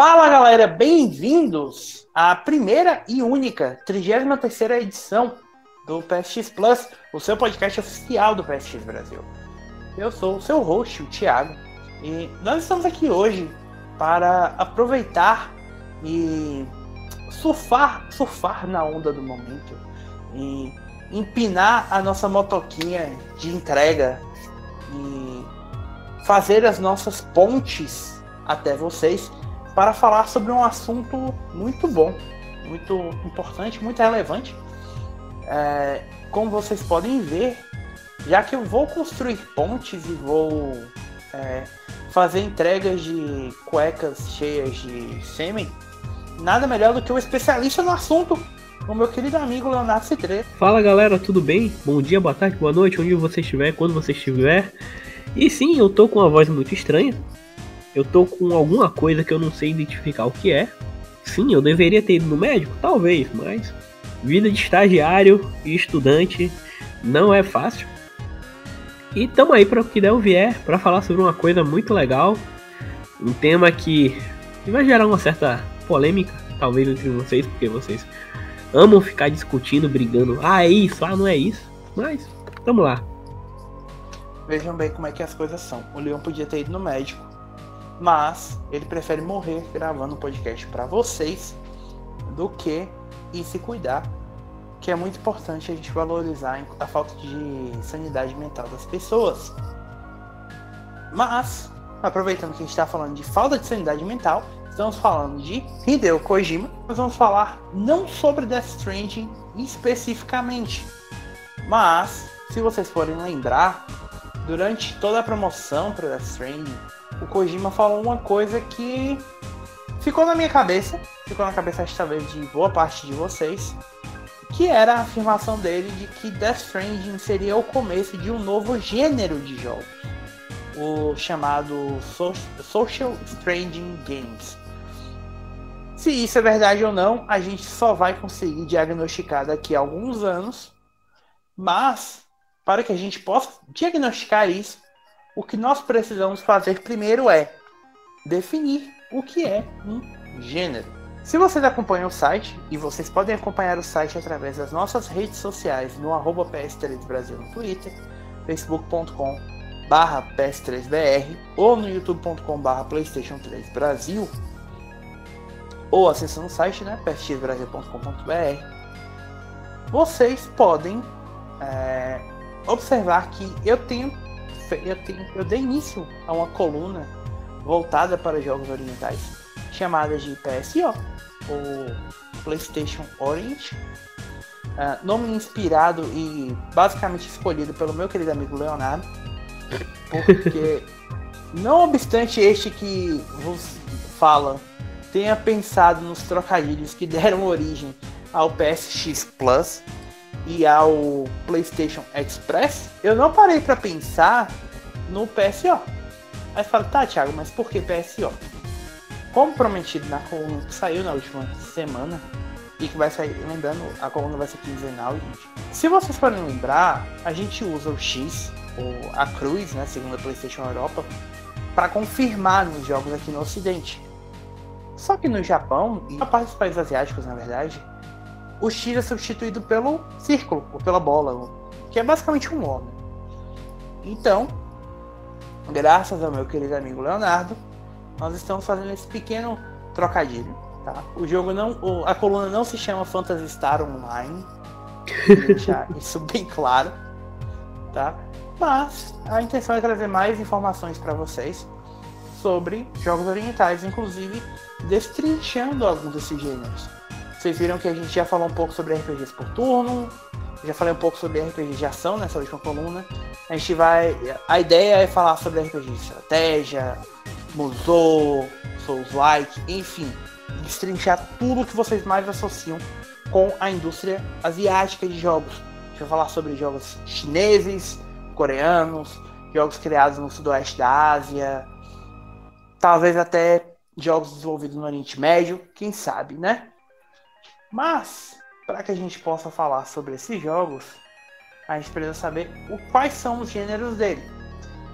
Fala galera, bem-vindos à primeira e única 33 edição do PSX Plus, o seu podcast oficial do PSX Brasil. Eu sou o seu host, o Thiago, e nós estamos aqui hoje para aproveitar e surfar, surfar na onda do momento e empinar a nossa motoquinha de entrega e fazer as nossas pontes até vocês para falar sobre um assunto muito bom, muito importante, muito relevante. É, como vocês podem ver, já que eu vou construir pontes e vou é, fazer entregas de cuecas cheias de sêmen, nada melhor do que o especialista no assunto, o meu querido amigo Leonardo Cidre. Fala galera, tudo bem? Bom dia, boa tarde, boa noite, onde você estiver, quando você estiver. E sim, eu tô com uma voz muito estranha. Eu tô com alguma coisa que eu não sei identificar o que é. Sim, eu deveria ter ido no médico? Talvez, mas vida de estagiário e estudante não é fácil. E tamo aí para o que der o vier para falar sobre uma coisa muito legal, um tema que vai gerar uma certa polêmica, talvez entre vocês, porque vocês amam ficar discutindo, brigando. Ah, é isso, ah, não é isso. Mas, tamo lá. Vejam bem como é que as coisas são. O Leon podia ter ido no médico, mas ele prefere morrer gravando um podcast para vocês do que ir se cuidar que é muito importante a gente valorizar a falta de sanidade mental das pessoas. Mas, aproveitando que a gente está falando de falta de sanidade mental, estamos falando de Hideo Kojima. Nós vamos falar não sobre Death Stranding especificamente, mas, se vocês forem lembrar, durante toda a promoção para Death Stranding, o Kojima falou uma coisa que ficou na minha cabeça, ficou na cabeça talvez de boa parte de vocês, que era a afirmação dele de que Death Stranding seria o começo de um novo gênero de jogos, o chamado Social Stranding Games. Se isso é verdade ou não, a gente só vai conseguir diagnosticar daqui a alguns anos, mas para que a gente possa diagnosticar isso, o que nós precisamos fazer primeiro é definir o que é um gênero. Se vocês acompanham o site, e vocês podem acompanhar o site através das nossas redes sociais no arroba PS3 Brasil no Twitter, facebook.com barra PS3BR ou no youtube.com barra Playstation 3 Brasil ou acessando o site, né, psxbrasil.com.br vocês podem é, observar que eu tenho, eu tenho eu dei início a uma coluna voltada para jogos orientais chamada de PSO o PlayStation Orange. Uh, nome inspirado e basicamente escolhido pelo meu querido amigo Leonardo. Porque, não obstante este que vos fala tenha pensado nos trocadilhos que deram origem ao PSX Plus e ao PlayStation Express, eu não parei para pensar no PSO. Aí fala, tá, Thiago, mas por que PSO? como prometido na coluna que saiu na última semana, e que vai sair, lembrando, a coluna vai ser quinzenal, gente. Se vocês forem lembrar, a gente usa o X, ou a cruz, né, segundo a PlayStation Europa, para confirmar nos jogos aqui no Ocidente. Só que no Japão, e na parte dos países asiáticos, na verdade, o X é substituído pelo círculo, ou pela bola, que é basicamente um. Né? Então, graças ao meu querido amigo Leonardo, nós estamos fazendo esse pequeno trocadilho. Tá? O jogo não. A coluna não se chama Phantasy Star Online. deixar isso bem claro. Tá? Mas a intenção é trazer mais informações para vocês sobre jogos orientais, inclusive destrinchando alguns desses gêneros. Vocês viram que a gente já falou um pouco sobre RPGs por turno, já falei um pouco sobre RPG de ação nessa última coluna. A gente vai. A ideia é falar sobre RPG de estratégia, Musou, Souls-like, enfim, destrinchar tudo que vocês mais associam com a indústria asiática de jogos. A gente vai falar sobre jogos chineses, coreanos, jogos criados no sudoeste da Ásia, talvez até jogos desenvolvidos no Oriente Médio, quem sabe, né? Mas, para que a gente possa falar sobre esses jogos, a gente precisa saber o, quais são os gêneros dele.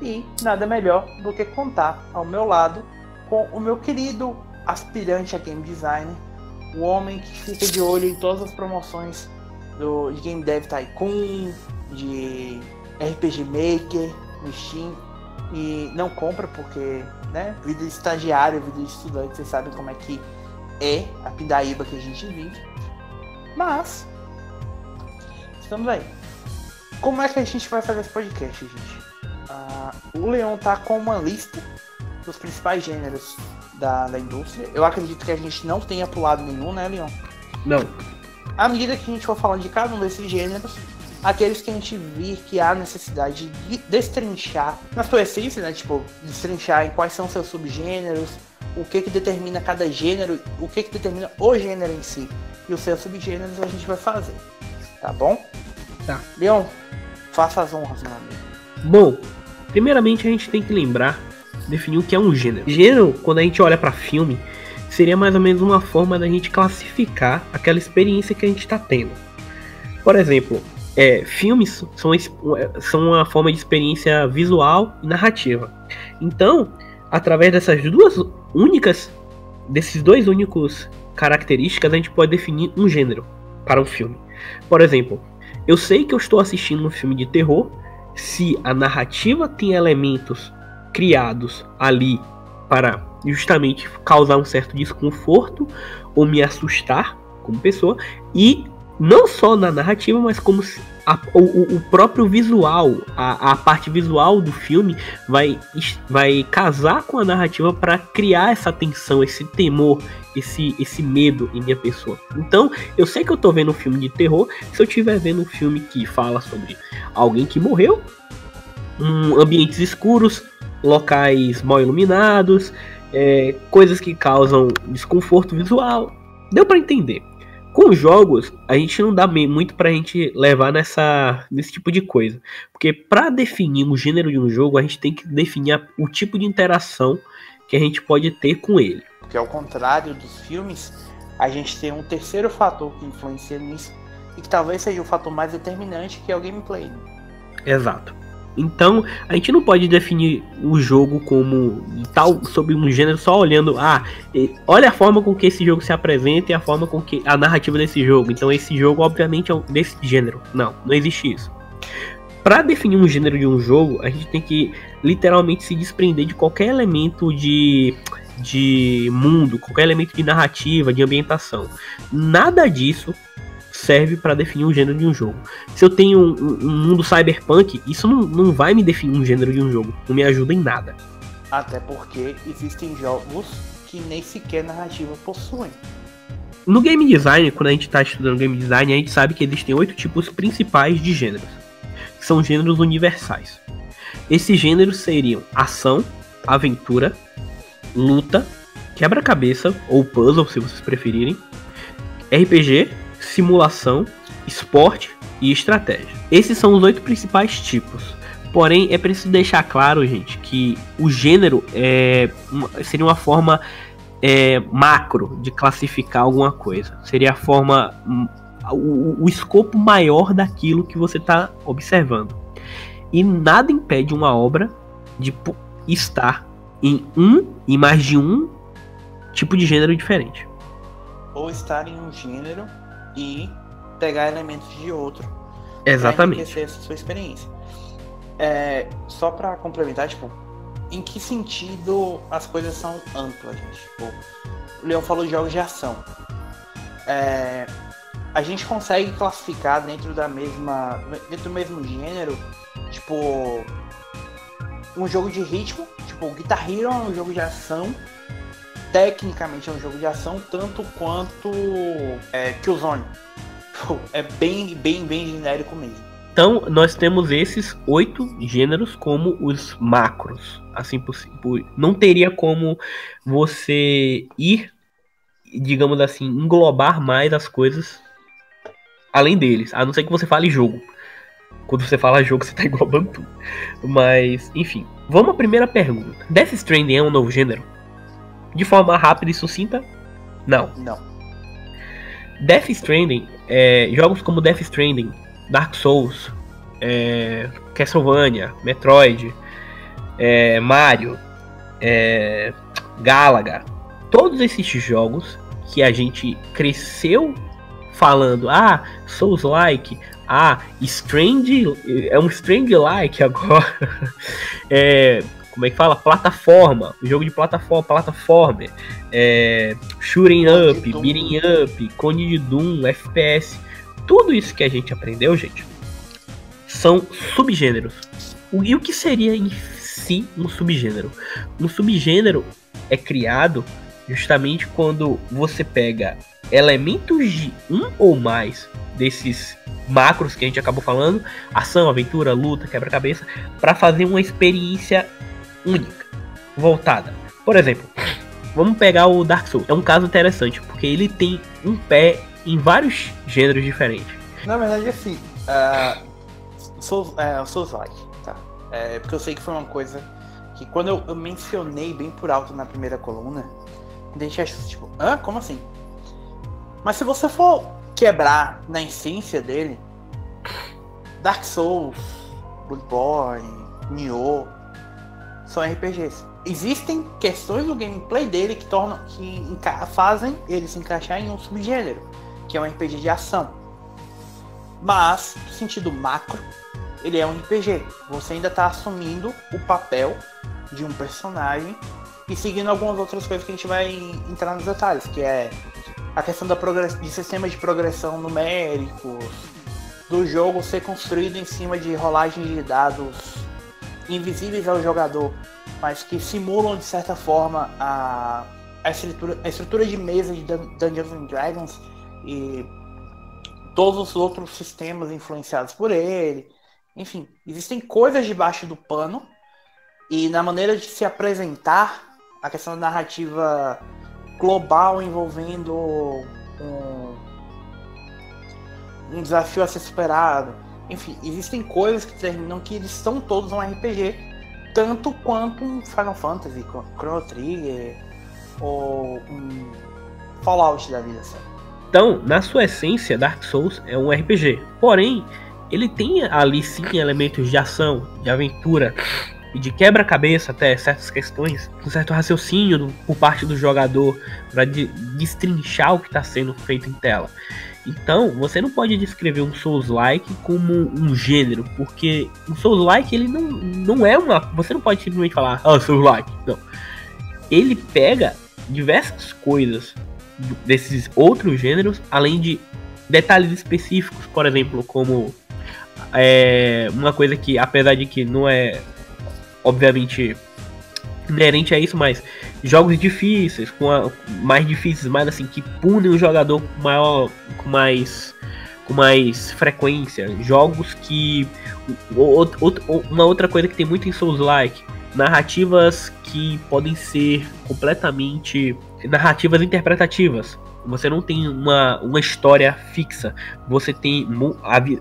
E nada melhor do que contar ao meu lado com o meu querido aspirante a game designer, o homem que fica de olho em todas as promoções do, de Game Dev Tycoon, de RPG Maker, no Steam, e não compra porque, né, vida de estagiário, vida de estudante, vocês sabem como é que é a pindaíba que a gente vive. Mas, estamos aí. Como é que a gente vai fazer esse podcast, gente? Uh, o Leon tá com uma lista dos principais gêneros da, da indústria. Eu acredito que a gente não tenha pulado nenhum, né, Leon? Não. À medida que a gente for falando de cada um desses gêneros, aqueles que a gente vir que há necessidade de destrinchar na sua essência, né? Tipo, destrinchar em quais são seus subgêneros, o que que determina cada gênero, o que que determina o gênero em si e os seus subgêneros a gente vai fazer, tá bom? Tá. Leon, faça as honras, meu amigo. Bom, primeiramente a gente tem que lembrar, definir o que é um gênero. Gênero, quando a gente olha para filme, seria mais ou menos uma forma da gente classificar aquela experiência que a gente está tendo. Por exemplo, é, filmes são, são uma forma de experiência visual e narrativa. Então, através dessas duas únicas, desses dois únicos características, a gente pode definir um gênero para um filme. Por exemplo, eu sei que eu estou assistindo um filme de terror se a narrativa tem elementos criados ali para justamente causar um certo desconforto ou me assustar como pessoa e não só na narrativa, mas como a, o, o, próprio visual, a, a, parte visual do filme vai, vai casar com a narrativa para criar essa tensão, esse temor, esse, esse medo em minha pessoa. Então, eu sei que eu tô vendo um filme de terror, se eu estiver vendo um filme que fala sobre alguém que morreu, um, ambientes escuros, locais mal iluminados, é, coisas que causam desconforto visual, deu para entender. Com jogos, a gente não dá muito pra gente levar nessa, nesse tipo de coisa. Porque para definir o gênero de um jogo, a gente tem que definir o tipo de interação que a gente pode ter com ele. Porque ao contrário dos filmes, a gente tem um terceiro fator que influencia nisso, e que talvez seja o fator mais determinante, que é o gameplay. Exato. Então, a gente não pode definir o jogo como tal sobre um gênero só olhando, ah, olha a forma com que esse jogo se apresenta e a forma com que a narrativa desse jogo. Então, esse jogo obviamente é desse gênero. Não, não existe isso. Para definir um gênero de um jogo, a gente tem que literalmente se desprender de qualquer elemento de de mundo, qualquer elemento de narrativa, de ambientação. Nada disso serve para definir o gênero de um jogo. Se eu tenho um, um, mundo cyberpunk, isso não, não vai me definir um gênero de um jogo. Não me ajuda em nada. Até porque existem jogos que nem sequer narrativa possuem. No game design, quando a gente está estudando game design, a gente sabe que existem oito tipos principais de gêneros. Que são gêneros universais. Esses gêneros seriam ação, aventura, luta, quebra-cabeça ou puzzle, se vocês preferirem, RPG, simulação, esporte e estratégia. Esses são os oito principais tipos. Porém, é preciso deixar claro, gente, que o gênero é, seria uma forma é, macro de classificar alguma coisa. Seria a forma, hum, o, o escopo maior daquilo que você está observando. E nada impede uma obra de estar em um e mais de um tipo de gênero diferente. Ou estar em um gênero e pegar elementos de outro. Exatamente. Pra essa sua experiência. É, só para complementar, tipo, em que sentido as coisas são amplas, gente? Tipo, o Leão falou de jogos de ação. É, a gente consegue classificar dentro da mesma. dentro do mesmo gênero, tipo. Um jogo de ritmo, tipo, Guitar Hero é um jogo de ação tecnicamente é um jogo de ação tanto quanto é, Killzone. É bem, bem, bem genérico mesmo. Então, nós temos esses oito gêneros como os macros. Assim possível. Não teria como você ir, digamos assim, englobar mais as coisas além deles. A não ser que você fale jogo. Quando você fala jogo, você está englobando tudo. Mas, enfim. Vamos à primeira pergunta. Death Stranding é um novo gênero? De forma rápida e sucinta? Não. Não. Death Stranding, é, jogos como Death Stranding, Dark Souls, é, Castlevania, Metroid, é, Mario, é, Galaga, todos esses jogos que a gente cresceu falando, ah, Souls-like, ah, Strange, é um Strange-like agora. é, como é que fala? Plataforma, jogo de plataforma, plataforma, é, shooting up, beating up, cone de Doom, FPS. Tudo isso que a gente aprendeu, gente, são subgêneros. E o que seria em si um subgênero? Um subgênero é criado justamente quando você pega elementos de um ou mais desses macros que a gente acabou falando, ação, aventura, luta, quebra-cabeça, para fazer uma experiência única, voltada. Por exemplo, vamos pegar o Dark Souls. É um caso interessante porque ele tem um pé em vários gêneros diferentes. Na verdade, assim, uh, Souls, uh, Souls like, tá? É, porque eu sei que foi uma coisa que quando eu, eu mencionei bem por alto na primeira coluna, a gente acha tipo, hã? Como assim? Mas se você for quebrar na essência dele, Dark Souls, Bloodborne, Nioh, são RPGs. Existem questões do gameplay dele que tornam que fazem ele se encaixar em um subgênero, que é um RPG de ação. Mas, no sentido macro, ele é um RPG. Você ainda está assumindo o papel de um personagem e seguindo algumas outras coisas que a gente vai entrar nos detalhes, que é a questão da de sistemas de progressão numéricos, do jogo ser construído em cima de rolagens de dados invisíveis ao jogador, mas que simulam de certa forma a, a, estrutura, a estrutura de mesa de Dungeons and Dragons e todos os outros sistemas influenciados por ele. Enfim, existem coisas debaixo do pano e na maneira de se apresentar a questão da narrativa global envolvendo um, um desafio a ser superado. Enfim, existem coisas que terminam que eles são todos um RPG, tanto quanto um Final Fantasy, Chrono Trigger ou um Fallout da vida. Assim. Então, na sua essência, Dark Souls é um RPG. Porém, ele tem ali sim elementos de ação, de aventura, e de quebra-cabeça até certas questões, um certo raciocínio por parte do jogador para de, destrinchar o que está sendo feito em tela. Então, você não pode descrever um Souls-like como um gênero, porque um Souls-like ele não, não é uma. Você não pode simplesmente falar, ah, Souls-like. Não. Ele pega diversas coisas desses outros gêneros, além de detalhes específicos, por exemplo, como é, uma coisa que, apesar de que não é obviamente inerente a isso, mas jogos difíceis, com a, mais difíceis, mais assim, que punem o jogador com maior. com mais. com mais frequência. Jogos que. uma outra coisa que tem muito em Souls-like. Narrativas que podem ser completamente. narrativas interpretativas. Você não tem uma, uma história fixa. Você tem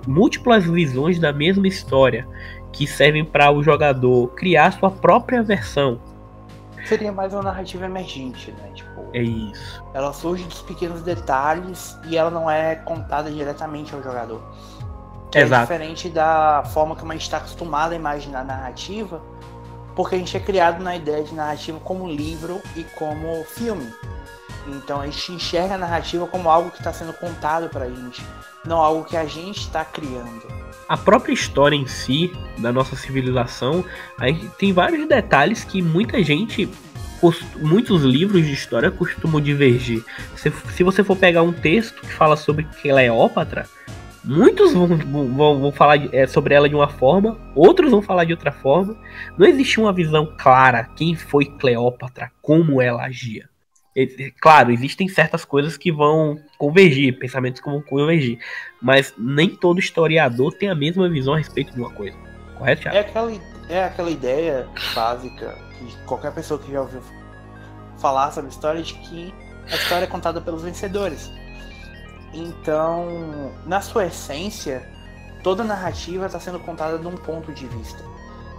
múltiplas visões da mesma história que servem para o jogador criar sua própria versão. Seria mais uma narrativa emergente, né? Tipo, é isso. Ela surge dos pequenos detalhes e ela não é contada diretamente ao jogador. Que é Exato. É diferente da forma como a gente está acostumado a imaginar a narrativa, porque a gente é criado na ideia de narrativa como livro e como filme. Então a gente enxerga a narrativa como algo que está sendo contado para a gente, não algo que a gente está criando a própria história em si da nossa civilização, tem vários detalhes que muita gente muitos livros de história costumam divergir. Se, se, você for pegar um texto que fala sobre Cleópatra, muitos vão, vão, vão falar é, sobre ela de uma forma, outros vão falar de outra forma. Não existe uma visão clara quem foi Cleópatra, como ela agia. Claro, existem certas coisas que vão convergir, pensamentos que vão convergir, mas nem todo historiador tem a mesma visão a respeito de uma coisa. Correto, Thiago? É aquela, é aquela ideia básica que qualquer pessoa que já ouviu falar sobre história de que a história é contada pelos vencedores. Então, na sua essência, toda narrativa está sendo contada de um ponto de vista.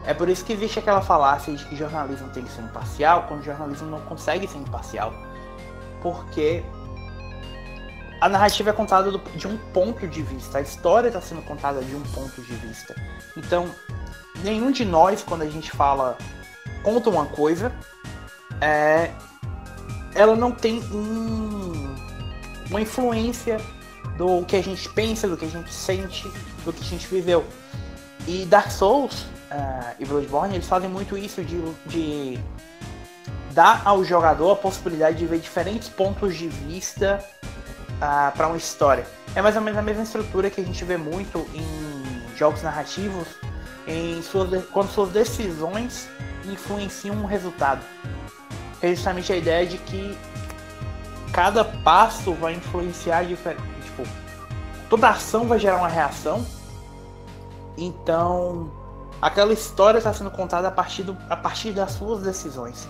É por isso que existe aquela falácia de que jornalismo tem que ser imparcial, quando jornalismo não consegue ser imparcial. Porque a narrativa é contada do, de um ponto de vista, a história está sendo contada de um ponto de vista. Então, nenhum de nós, quando a gente fala, conta uma coisa, é, ela não tem um, uma influência do que a gente pensa, do que a gente sente, do que a gente viveu. E Dark Souls uh, e Bloodborne, eles fazem muito isso de, de dar ao jogador a possibilidade de ver diferentes pontos de vista uh, para uma história. É mais ou menos a mesma estrutura que a gente vê muito em jogos narrativos, em suas, quando suas decisões influenciam um resultado. É justamente a ideia de que cada passo vai influenciar diferente. Tipo, toda ação vai gerar uma reação. Então, aquela história está sendo contada a partir, do, a partir das suas decisões.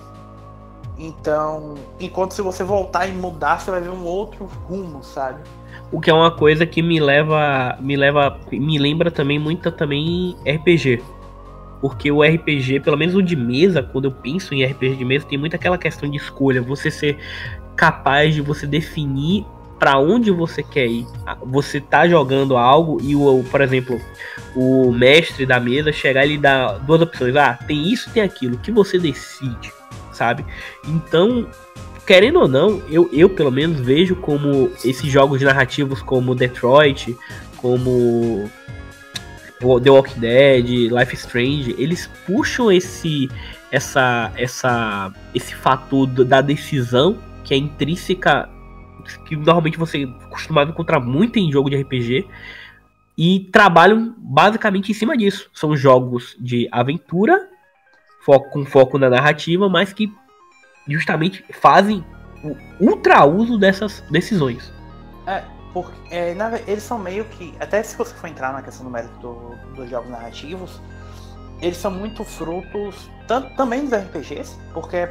Então, enquanto se você voltar e mudar, você vai ver um outro rumo, sabe? O que é uma coisa que me leva, me leva, me lembra também muito também RPG. Porque o RPG, pelo menos o de mesa, quando eu penso em RPG de mesa, tem muito aquela questão de escolha, você ser capaz de você definir para onde você quer ir. Você tá jogando algo e o, por exemplo, o mestre da mesa chegar e dar duas opções. Ah, tem isso, tem aquilo. que você decide, sabe? Então, querendo ou não, eu, eu pelo menos vejo como esses jogos narrativos como Detroit, como The Walking Dead, Life Strange, eles puxam esse essa essa esse fator da decisão que é intrínseca que normalmente você é acostumado a encontrar muito em jogo de RPG e trabalham basicamente em cima disso. São jogos de aventura, foco, com foco na narrativa, mas que justamente fazem o ultra uso dessas decisões. É, porque é, na, eles são meio que. Até se você for entrar na questão do mérito do, dos jogos narrativos, eles são muito frutos também dos RPGs, porque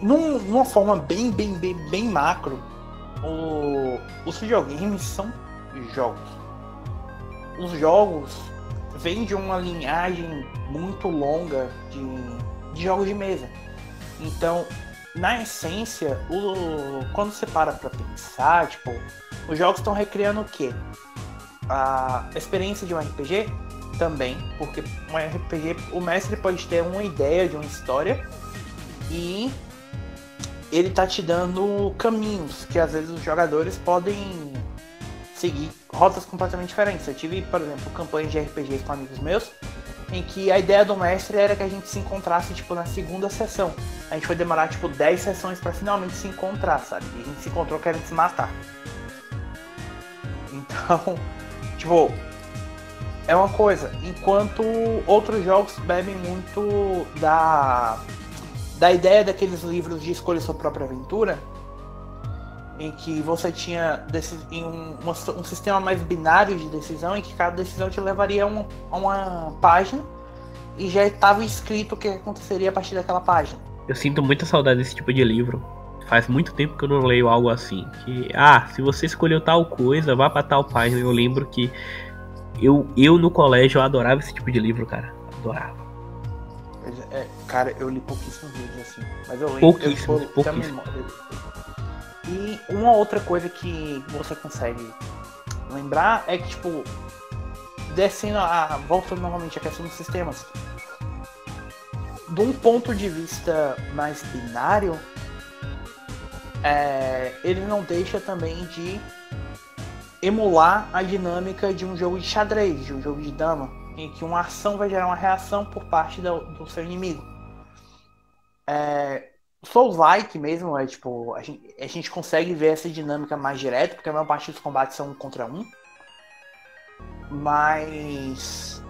num, numa forma bem, bem, bem, bem macro, o, os videogames são jogos. Os jogos vêm de uma linhagem muito longa de, de jogos de mesa. Então, na essência, o, quando você para pra pensar, tipo, os jogos estão recriando o quê? A experiência de um RPG também, porque um RPG, o mestre pode ter uma ideia de uma história e ele tá te dando caminhos que às vezes os jogadores podem seguir rotas completamente diferentes. Eu tive, por exemplo, campanhas de RPGs com amigos meus em que a ideia do mestre era que a gente se encontrasse tipo na segunda sessão. A gente foi demorar tipo 10 sessões para finalmente se encontrar, sabe? E a gente se encontrou querendo se matar. Então, tipo, é uma coisa. Enquanto outros jogos bebem muito da da ideia daqueles livros de escolha sua própria aventura, em que você tinha em um, um, sistema mais binário de decisão, em que cada decisão te levaria a uma, uma página e já estava escrito o que aconteceria a partir daquela página. Eu sinto muita saudade desse tipo de livro. Faz muito tempo que eu não leio algo assim. Que, ah, se você escolheu tal coisa, vá para tal página. Eu lembro que eu, eu no colégio eu adorava esse tipo de livro, cara. Adorava. Cara, eu li pouquíssimos livros assim. Mas eu lembro. Eu, pouquíssimos. E uma outra coisa que você consegue lembrar é que, tipo, descendo a. voltando novamente à questão dos sistemas. De um ponto de vista mais binário, é, ele não deixa também de emular a dinâmica de um jogo de xadrez, de um jogo de dama em que uma ação vai gerar uma reação por parte do, do seu inimigo. É, Souls-like mesmo, é tipo, a gente, a gente consegue ver essa dinâmica mais direta, porque a maior parte dos combates são um contra um. Mas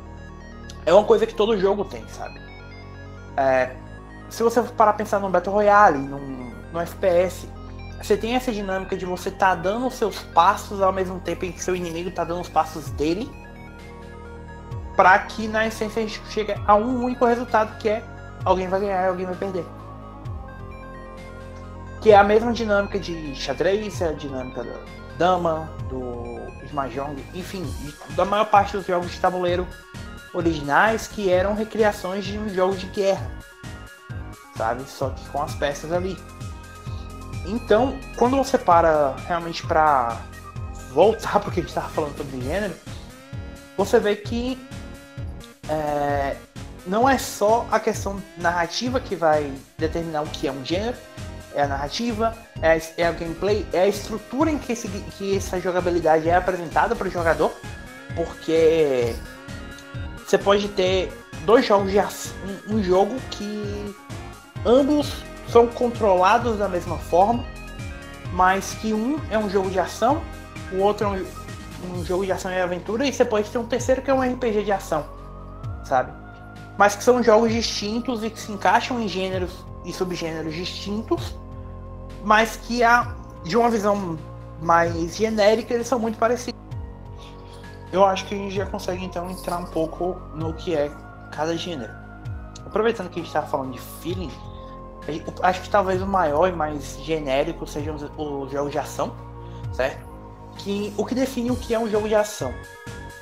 é uma coisa que todo jogo tem, sabe? É, se você parar pensar num Battle Royale, num, num FPS, você tem essa dinâmica de você tá dando os seus passos ao mesmo tempo em que seu inimigo tá dando os passos dele para que na essência a gente chegue a um único resultado que é alguém vai ganhar e alguém vai perder. Que é a mesma dinâmica de xadrez, é a dinâmica da dama, do Mahjong, enfim, da maior parte dos jogos de tabuleiro originais que eram recriações de um jogo de guerra, sabe? Só que com as peças ali. Então, quando você para realmente para voltar porque a gente estava falando sobre gênero, você vê que é, não é só a questão narrativa que vai determinar o que é um gênero, é a narrativa, é é a gameplay, é a estrutura em que, esse, que essa jogabilidade é apresentada para o jogador, porque você pode ter dois jogos de um, um jogo que ambos são controlados da mesma forma, mas que um é um jogo de ação, o outro é um, um jogo de ação e aventura, e você pode ter um terceiro que é um RPG de ação, sabe? Mas que são jogos distintos e que se encaixam em gêneros e subgêneros distintos, mas que a, de uma visão mais genérica eles são muito parecidos. Eu acho que a gente já consegue então entrar um pouco no que é cada gênero. Aproveitando que a gente está falando de feeling, acho que talvez o maior e mais genérico sejam os jogos de ação, certo? Que o que define o que é um jogo de ação.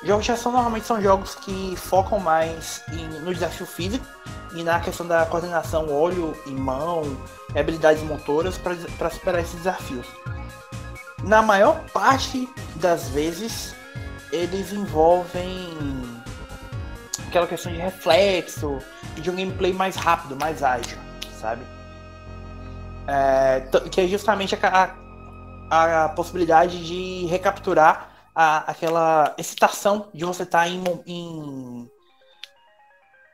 Jogos de ação normalmente são jogos que focam mais em, no desafio físico e na questão da coordenação olho e mão, habilidades motoras para superar esses desafios. Na maior parte das vezes, eles envolvem aquela questão de reflexo e de um gameplay mais rápido, mais ágil, sabe? É, que é justamente a, a, a, possibilidade de recapturar a, aquela excitação de você estar tá em, em,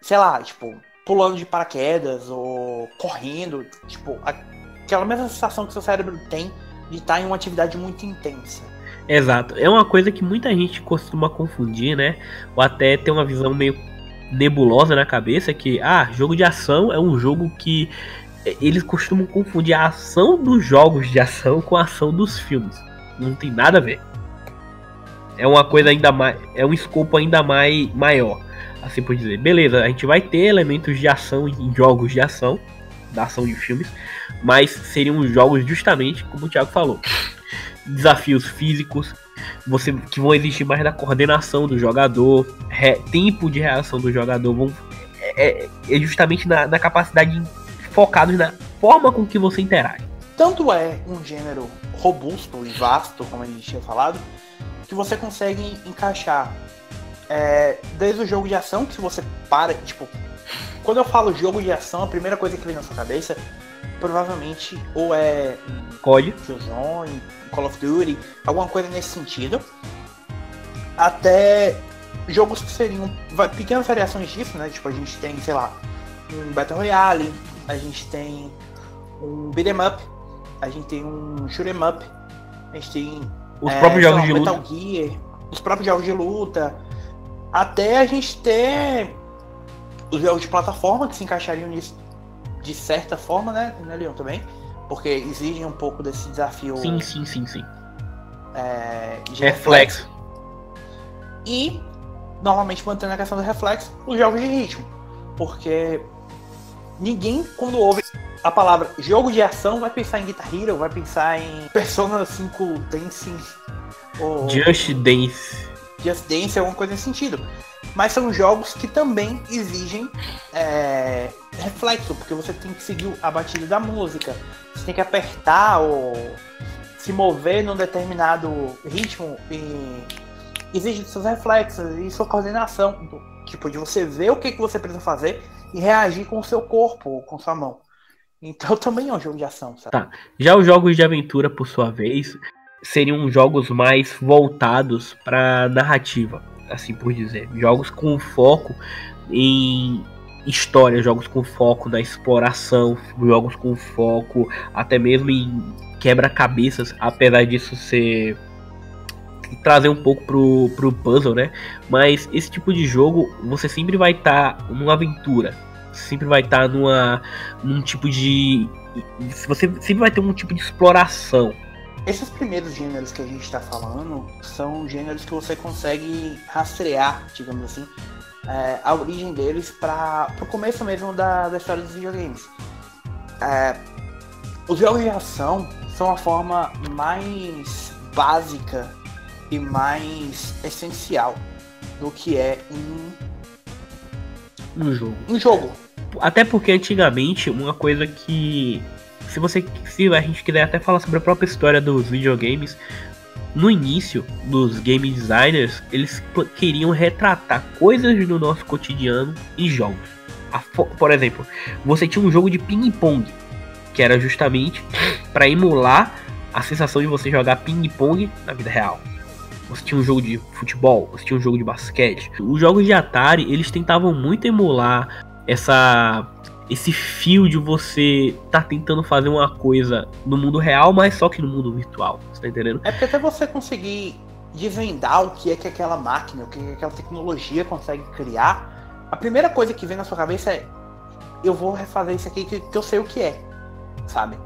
sei lá, tipo, pulando de paraquedas ou correndo, tipo, aquela mesma sensação que seu cérebro tem de estar tá em uma atividade muito intensa. Exato. É uma coisa que muita gente costuma confundir, né? Ou até ter uma visão meio nebulosa na cabeça que, ah, jogo de ação é um jogo que é, eles costumam confundir a ação dos jogos de ação com a ação dos filmes. Não tem nada a ver. É uma coisa ainda mais, é um escopo ainda mais maior, assim por dizer. Beleza, a gente vai ter elementos de ação em jogos de ação, da ação de filmes, mas seriam jogos justamente como o Thiago falou desafios físicos, você que vão exigir mais da coordenação do jogador, re, tempo de reação do jogador, vão, é, é, é justamente na, na capacidade focados na forma com que você interage. Tanto é um gênero robusto e vasto, como a gente tinha falado, que você consegue encaixar é, desde o jogo de ação, que se você para, tipo, quando eu falo jogo de ação, a primeira coisa que vem na sua cabeça provavelmente ou é COD, Killzone, Call of Duty, alguma coisa nesse sentido. Até jogos que seriam pequenas variações disso, né? Tipo, a gente tem, sei lá, um Battle Royale, a gente tem um beat'em up, a gente tem um shoot'em up, a gente tem os é, próprios jogos lá, de Metal luta. Gear, os próprios jogos de luta, até a gente ter os jogos de plataforma que se encaixariam nisso de certa forma, né, né, Leon, também? Porque exigem um pouco desse desafio. Sim, sim, sim, sim. É, de reflexo. reflexo. E, normalmente, mantendo a questão do reflexo, os jogos de ritmo. Porque ninguém, quando ouve a palavra jogo de ação, vai pensar em Guitar Hero, vai pensar em Persona 5 Dancing. Ou Just Dance. Just Dance, alguma coisa nesse sentido. Mas são jogos que também exigem é, reflexo, porque você tem que seguir a batida da música, você tem que apertar ou se mover num determinado ritmo e exige seus reflexos e sua coordenação, tipo de você ver o que, que você precisa fazer e reagir com o seu corpo, com sua mão. Então também é um jogo de ação, sabe? Tá. Já os jogos de aventura, por sua vez, seriam jogos mais voltados para narrativa, assim por dizer, jogos com foco em história, jogos com foco na exploração, jogos com foco até mesmo em quebra-cabeças, apesar disso ser trazer um pouco pro, pro puzzle, né? Mas esse tipo de jogo você sempre vai estar tá numa aventura, sempre vai estar tá numa num tipo de você sempre vai ter um tipo de exploração. Esses primeiros gêneros que a gente está falando são gêneros que você consegue rastrear, digamos assim, é, a origem deles para o começo mesmo da, da história dos videogames. É, os jogos de ação são a forma mais básica e mais essencial do que é um, um jogo. Um jogo. Até porque antigamente uma coisa que se você se a gente quiser até falar sobre a própria história dos videogames, no início dos game designers, eles queriam retratar coisas do nosso cotidiano em jogos. por exemplo, você tinha um jogo de ping-pong, que era justamente para emular a sensação de você jogar ping-pong na vida real. Você tinha um jogo de futebol, você tinha um jogo de basquete. Os jogos de Atari, eles tentavam muito emular essa esse fio de você tá tentando fazer uma coisa no mundo real, mas só que no mundo virtual. Você tá entendendo? É porque até você conseguir desvendar o que é que aquela máquina, o que, é que aquela tecnologia consegue criar, a primeira coisa que vem na sua cabeça é eu vou refazer isso aqui que, que eu sei o que é, sabe?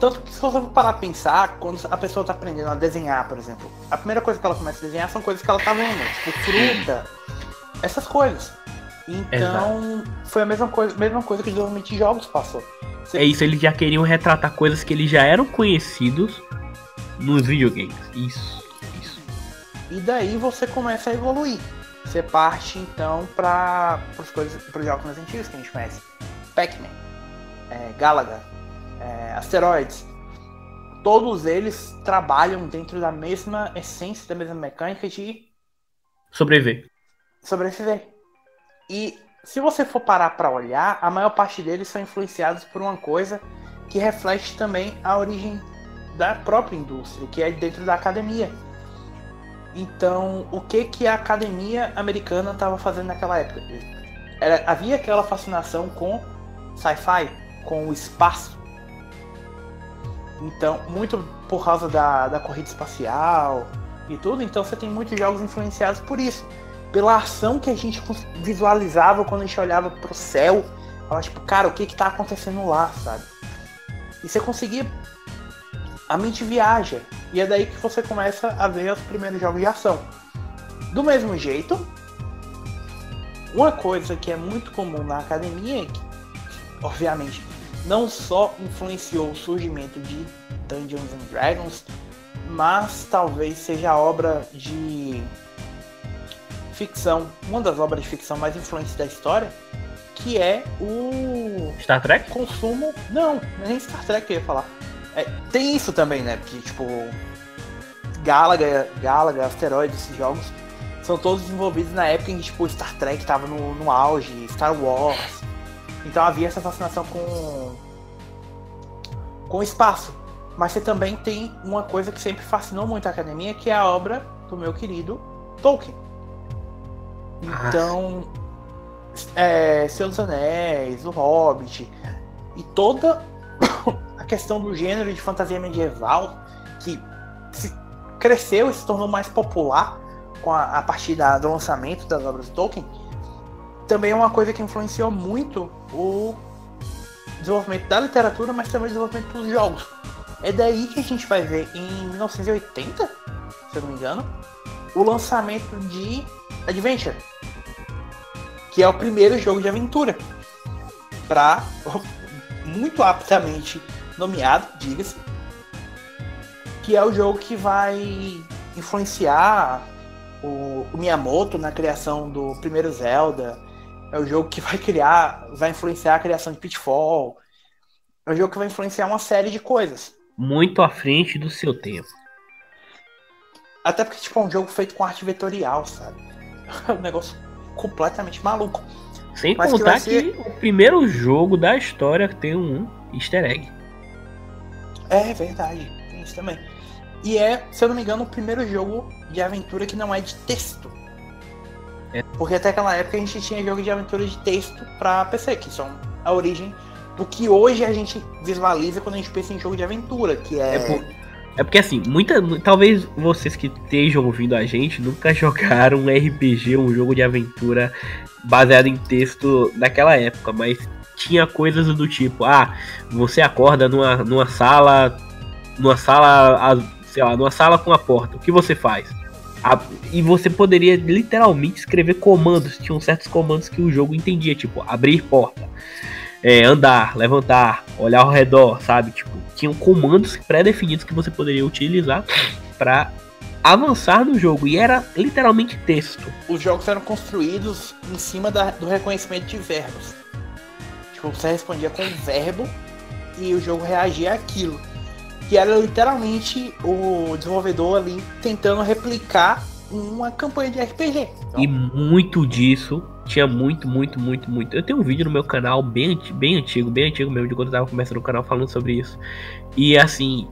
Tanto que se você parar a pensar, quando a pessoa está aprendendo a desenhar, por exemplo, a primeira coisa que ela começa a desenhar são coisas que ela está vendo, tipo fruta, essas coisas. Então, Exato. foi a mesma coisa, mesma coisa que o desenvolvimento de jogos passou. Você... É isso, eles já queriam retratar coisas que eles já eram conhecidos nos videogames. Isso, isso. E daí você começa a evoluir. Você parte então para os coisas, para jogos mais antigos que a gente conhece. Pac-Man, é, Galaga, é, Asteroids. Todos eles trabalham dentro da mesma essência, da mesma mecânica de sobreviver. Sobreviver. E se você for parar para olhar, a maior parte deles são influenciados por uma coisa que reflete também a origem da própria indústria, que é dentro da academia. Então, o que que a academia americana estava fazendo naquela época? Era, havia aquela fascinação com sci-fi, com o espaço. Então, muito por causa da, da corrida espacial e tudo, então você tem muitos jogos influenciados por isso pela ação que a gente visualizava quando a gente olhava pro céu. Falava, tipo, cara, o que que tá acontecendo lá, sabe? E você conseguia. A mente viaja. E é daí que você começa a ver os primeiros jogos de ação. Do mesmo jeito, uma coisa que é muito comum na academia é que, obviamente, não só influenciou o surgimento de Dungeons and Dragons, mas talvez seja a obra de ficção, uma das obras de ficção mais influentes da história, que é o. Star Trek? Consumo. Não, nem Star Trek que eu ia falar. É, tem isso também, né? Porque, tipo. Galaga, Galaga, Asteroides, esses jogos são todos desenvolvidos na época em que tipo, Star Trek estava no, no auge, Star Wars. Então havia essa fascinação com. com o espaço. Mas você também tem uma coisa que sempre fascinou muito a academia, que é a obra do meu querido Tolkien. Então, ah. é, Anéis, O Hobbit e toda a questão do gênero de fantasia medieval que se cresceu e se tornou mais popular com a, a partir da, do lançamento das obras de Tolkien, também é uma coisa que influenciou muito o desenvolvimento da literatura, mas também o desenvolvimento dos jogos. É daí que a gente vai ver em 1980, se eu não me engano, o lançamento de Adventure, que é o primeiro jogo de aventura, para muito aptamente nomeado, diga-se, que é o jogo que vai influenciar o, o Miyamoto na criação do primeiro Zelda, é o jogo que vai criar, vai influenciar a criação de Pitfall, é o jogo que vai influenciar uma série de coisas. Muito à frente do seu tempo. Até porque, tipo, é um jogo feito com arte vetorial, sabe? Um negócio completamente maluco. Sem Mas contar que, ser... que, o primeiro jogo da história tem um easter egg. É verdade, tem isso também. E é, se eu não me engano, o primeiro jogo de aventura que não é de texto. É. Porque até aquela época a gente tinha jogo de aventura de texto pra PC, que são a origem do que hoje a gente visualiza quando a gente pensa em jogo de aventura, que é. é por é porque assim, muita, talvez vocês que estejam ouvindo a gente nunca jogaram um RPG, um jogo de aventura baseado em texto daquela época, mas tinha coisas do tipo, ah, você acorda numa, numa sala, numa sala, sei lá, numa sala com a porta, o que você faz? e você poderia literalmente escrever comandos, tinham certos comandos que o jogo entendia, tipo, abrir porta, é, andar, levantar, olhar ao redor, sabe? Tipo, tinham comandos pré-definidos que você poderia utilizar para avançar no jogo e era literalmente texto. Os jogos eram construídos em cima da, do reconhecimento de verbos. Tipo, você respondia com um verbo e o jogo reagia àquilo. Que era literalmente o desenvolvedor ali tentando replicar uma campanha de RPG. Então... E muito disso tinha muito, muito, muito, muito. Eu tenho um vídeo no meu canal bem, bem antigo, bem antigo mesmo, de quando eu tava começando o canal falando sobre isso. E assim,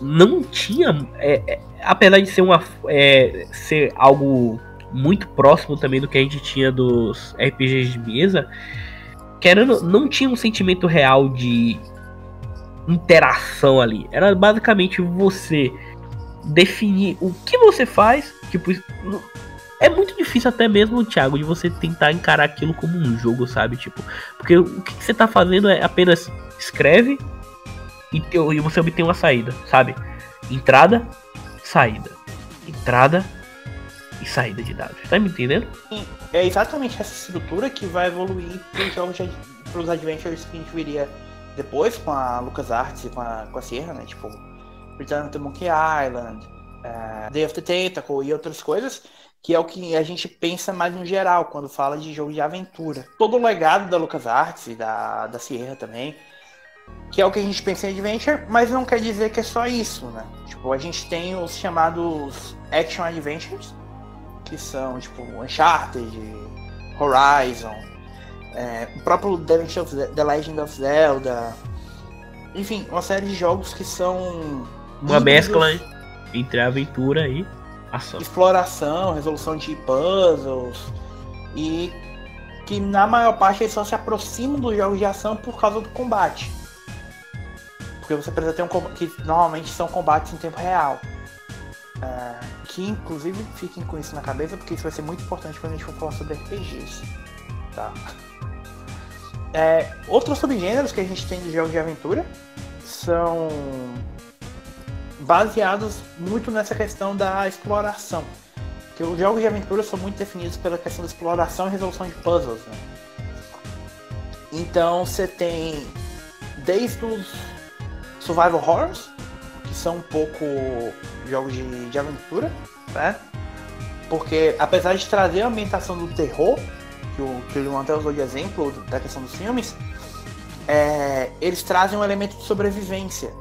não tinha. É, é, apesar de ser uma. É, ser algo muito próximo também do que a gente tinha dos RPGs de mesa, querendo, não tinha um sentimento real de interação ali. Era basicamente você definir o que você faz, tipo, é muito difícil até mesmo, Thiago, de você tentar encarar aquilo como um jogo, sabe? Tipo, porque o que você tá fazendo é apenas escreve e, e você obtém uma saída, sabe? Entrada, saída. Entrada e saída de dados. Tá me entendendo? É exatamente essa estrutura que vai evoluir para os jogos, para os adventures que a gente viria depois com a LucasArts e com a, com a Sierra, né? Tipo, Return to Monkey Island, uh, Day of the Tentacle e outras coisas que é o que a gente pensa mais no geral quando fala de jogo de aventura. Todo o legado da LucasArts e da, da Sierra também, que é o que a gente pensa em Adventure, mas não quer dizer que é só isso, né? Tipo, a gente tem os chamados Action Adventures, que são, tipo, Uncharted, Horizon, é, o próprio The Legend of Zelda, enfim, uma série de jogos que são... Uma mescla entre a aventura e Ação. exploração, resolução de puzzles e que na maior parte eles só se aproximam dos jogos de ação por causa do combate. Porque você precisa ter um combate que normalmente são combates em tempo real. É, que inclusive fiquem com isso na cabeça, porque isso vai ser muito importante quando a gente for falar sobre RPGs. Tá? É, outros subgêneros que a gente tem de jogos de aventura são baseados muito nessa questão da exploração. Que os jogos de aventura são muito definidos pela questão da exploração e resolução de puzzles. Né? Então você tem desde os survival horrors, que são um pouco jogos de, de aventura, né? Porque apesar de trazer a ambientação do terror, que o, que o até usou de exemplo da questão dos filmes, é, eles trazem um elemento de sobrevivência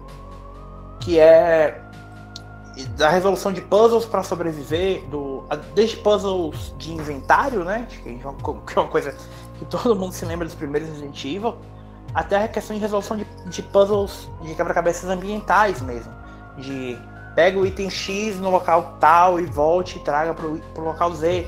que é da resolução de puzzles para sobreviver, do, desde puzzles de inventário, né? Que é uma coisa que todo mundo se lembra dos primeiros Resident Evil, até a questão de resolução de, de puzzles de quebra-cabeças ambientais mesmo. De pega o item X no local tal e volte e traga para o local Z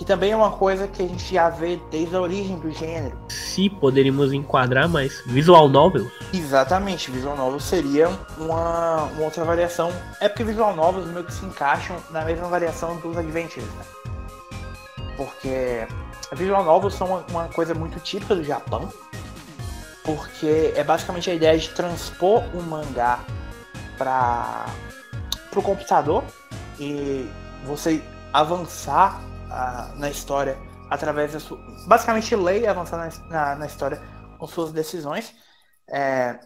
que também é uma coisa que a gente já vê desde a origem do gênero. Se poderíamos enquadrar mais visual novel. Exatamente, visual novel seria uma, uma outra variação. É porque visual novels meio que se encaixam na mesma variação dos adventures, né? Porque visual novels são uma, uma coisa muito típica do Japão, porque é basicamente a ideia de transpor um mangá para o computador e você avançar a, na história através da sua. Basicamente, ler e avançar na, na, na história com suas decisões. É,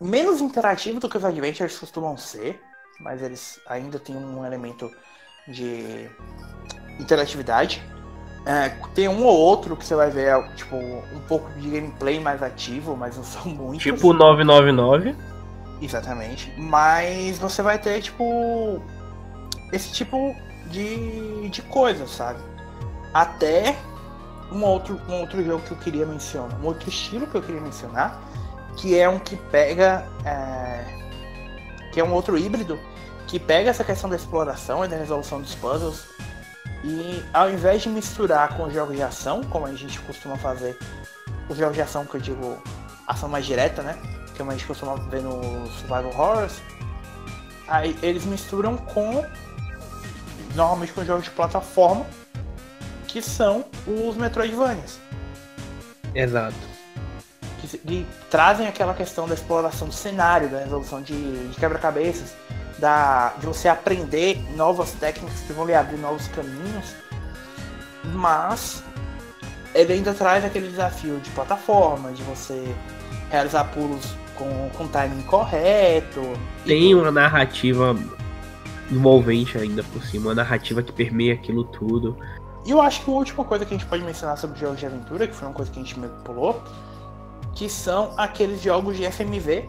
menos interativo do que os adventures costumam ser, mas eles ainda têm um elemento de interatividade. É, tem um ou outro que você vai ver, tipo, um pouco de gameplay mais ativo, mas não são muitos. Tipo 999. Exatamente. Mas você vai ter, tipo, esse tipo de, de coisas, sabe? Até um outro, um outro jogo que eu queria mencionar, um outro estilo que eu queria mencionar, que é um que pega. É, que é um outro híbrido, que pega essa questão da exploração e da resolução dos puzzles. E ao invés de misturar com jogos de ação, como a gente costuma fazer, os jogos de ação que eu digo ação mais direta, né? Que a gente costuma ver no Survival Horrors, aí eles misturam com normalmente com jogos de plataforma, que são os Metroidvanias. Exato. Que, que, trazem aquela questão da exploração do cenário, da resolução de, de quebra-cabeças, da, de você aprender novas técnicas que vão lhe abrir novos caminhos, mas ele ainda traz aquele desafio de plataforma, de você realizar pulos com, com timing correto. Tem uma narrativa envolvente ainda por cima, uma narrativa que permeia aquilo tudo. E eu acho que a última coisa que a gente pode mencionar sobre jogos de aventura, que foi uma coisa que a gente pulou, que são aqueles jogos de FMV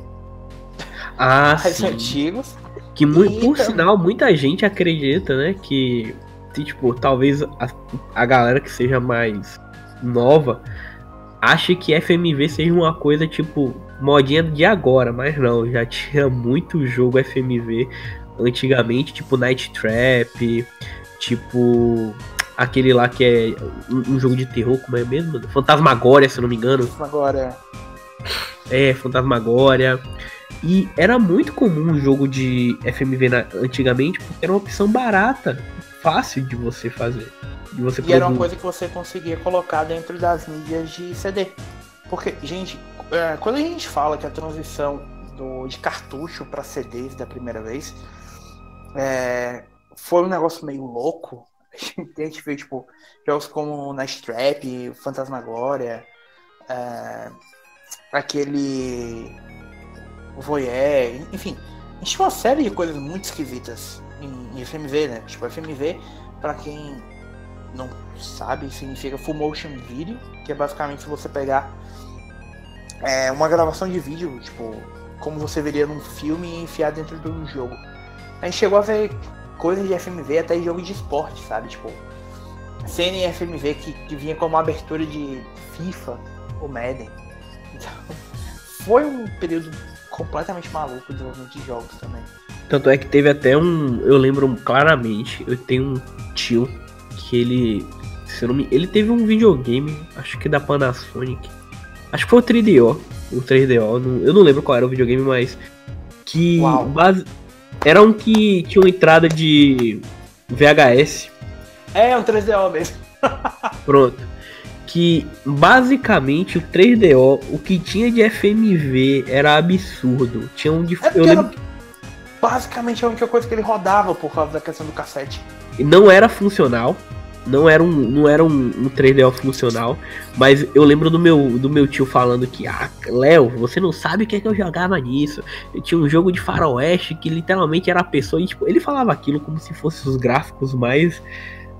ah, mais sim. antigos. Que, e por sinal, muita gente acredita, né, que tipo, talvez a, a galera que seja mais nova ache que FMV seja uma coisa tipo modinha de agora, mas não, já tinha muito jogo FMV antigamente, tipo Night Trap, tipo aquele lá que é um, um jogo de terror, como é mesmo? Fantasmagória, se eu não me engano. Fantasmagória. É, Fantasmagória. E era muito comum um jogo de FMV na, antigamente, porque era uma opção barata, fácil de você fazer. De você e produzir. era uma coisa que você conseguia colocar dentro das mídias de CD. Porque, gente, é, quando a gente fala que a transição do, de cartucho para CDs da primeira vez é, foi um negócio meio louco, a gente viu, tipo, jogos como Night Trap, Fantasmagória, é, aquele Voyeur, enfim. A gente tinha uma série de coisas muito esquisitas em, em FMV, né? Tipo, FMV, para quem não sabe, significa Full Motion Video, que é basicamente você pegar é, uma gravação de vídeo, tipo, como você veria num filme e enfiar dentro de um jogo. A gente chegou a ver coisas de FMV até jogo de esporte, sabe? Tipo, cena em FMV que, que vinha como abertura de FIFA ou Madden. Então, foi um período completamente maluco de desenvolvimento de jogos também. Tanto é que teve até um. Eu lembro claramente, eu tenho um tio que ele. Se não me, ele teve um videogame, acho que da Panasonic. Acho que foi o 3DO. O 3DO, não, eu não lembro qual era o videogame, mas. Que base, era um que tinha uma entrada de VHS. É, um 3DO mesmo. Pronto que basicamente o 3DO, o que tinha de FMV era absurdo. Tinha um de. É eu lembro... Basicamente a única coisa que ele rodava por causa da questão do cassete. Não era funcional. Não era um, não era um, um 3DO funcional, mas eu lembro do meu, do meu tio falando que, ah, Léo, você não sabe o que é que eu jogava nisso. Eu tinha um jogo de faroeste que literalmente era a pessoa, e, tipo, ele falava aquilo como se fossem os gráficos mais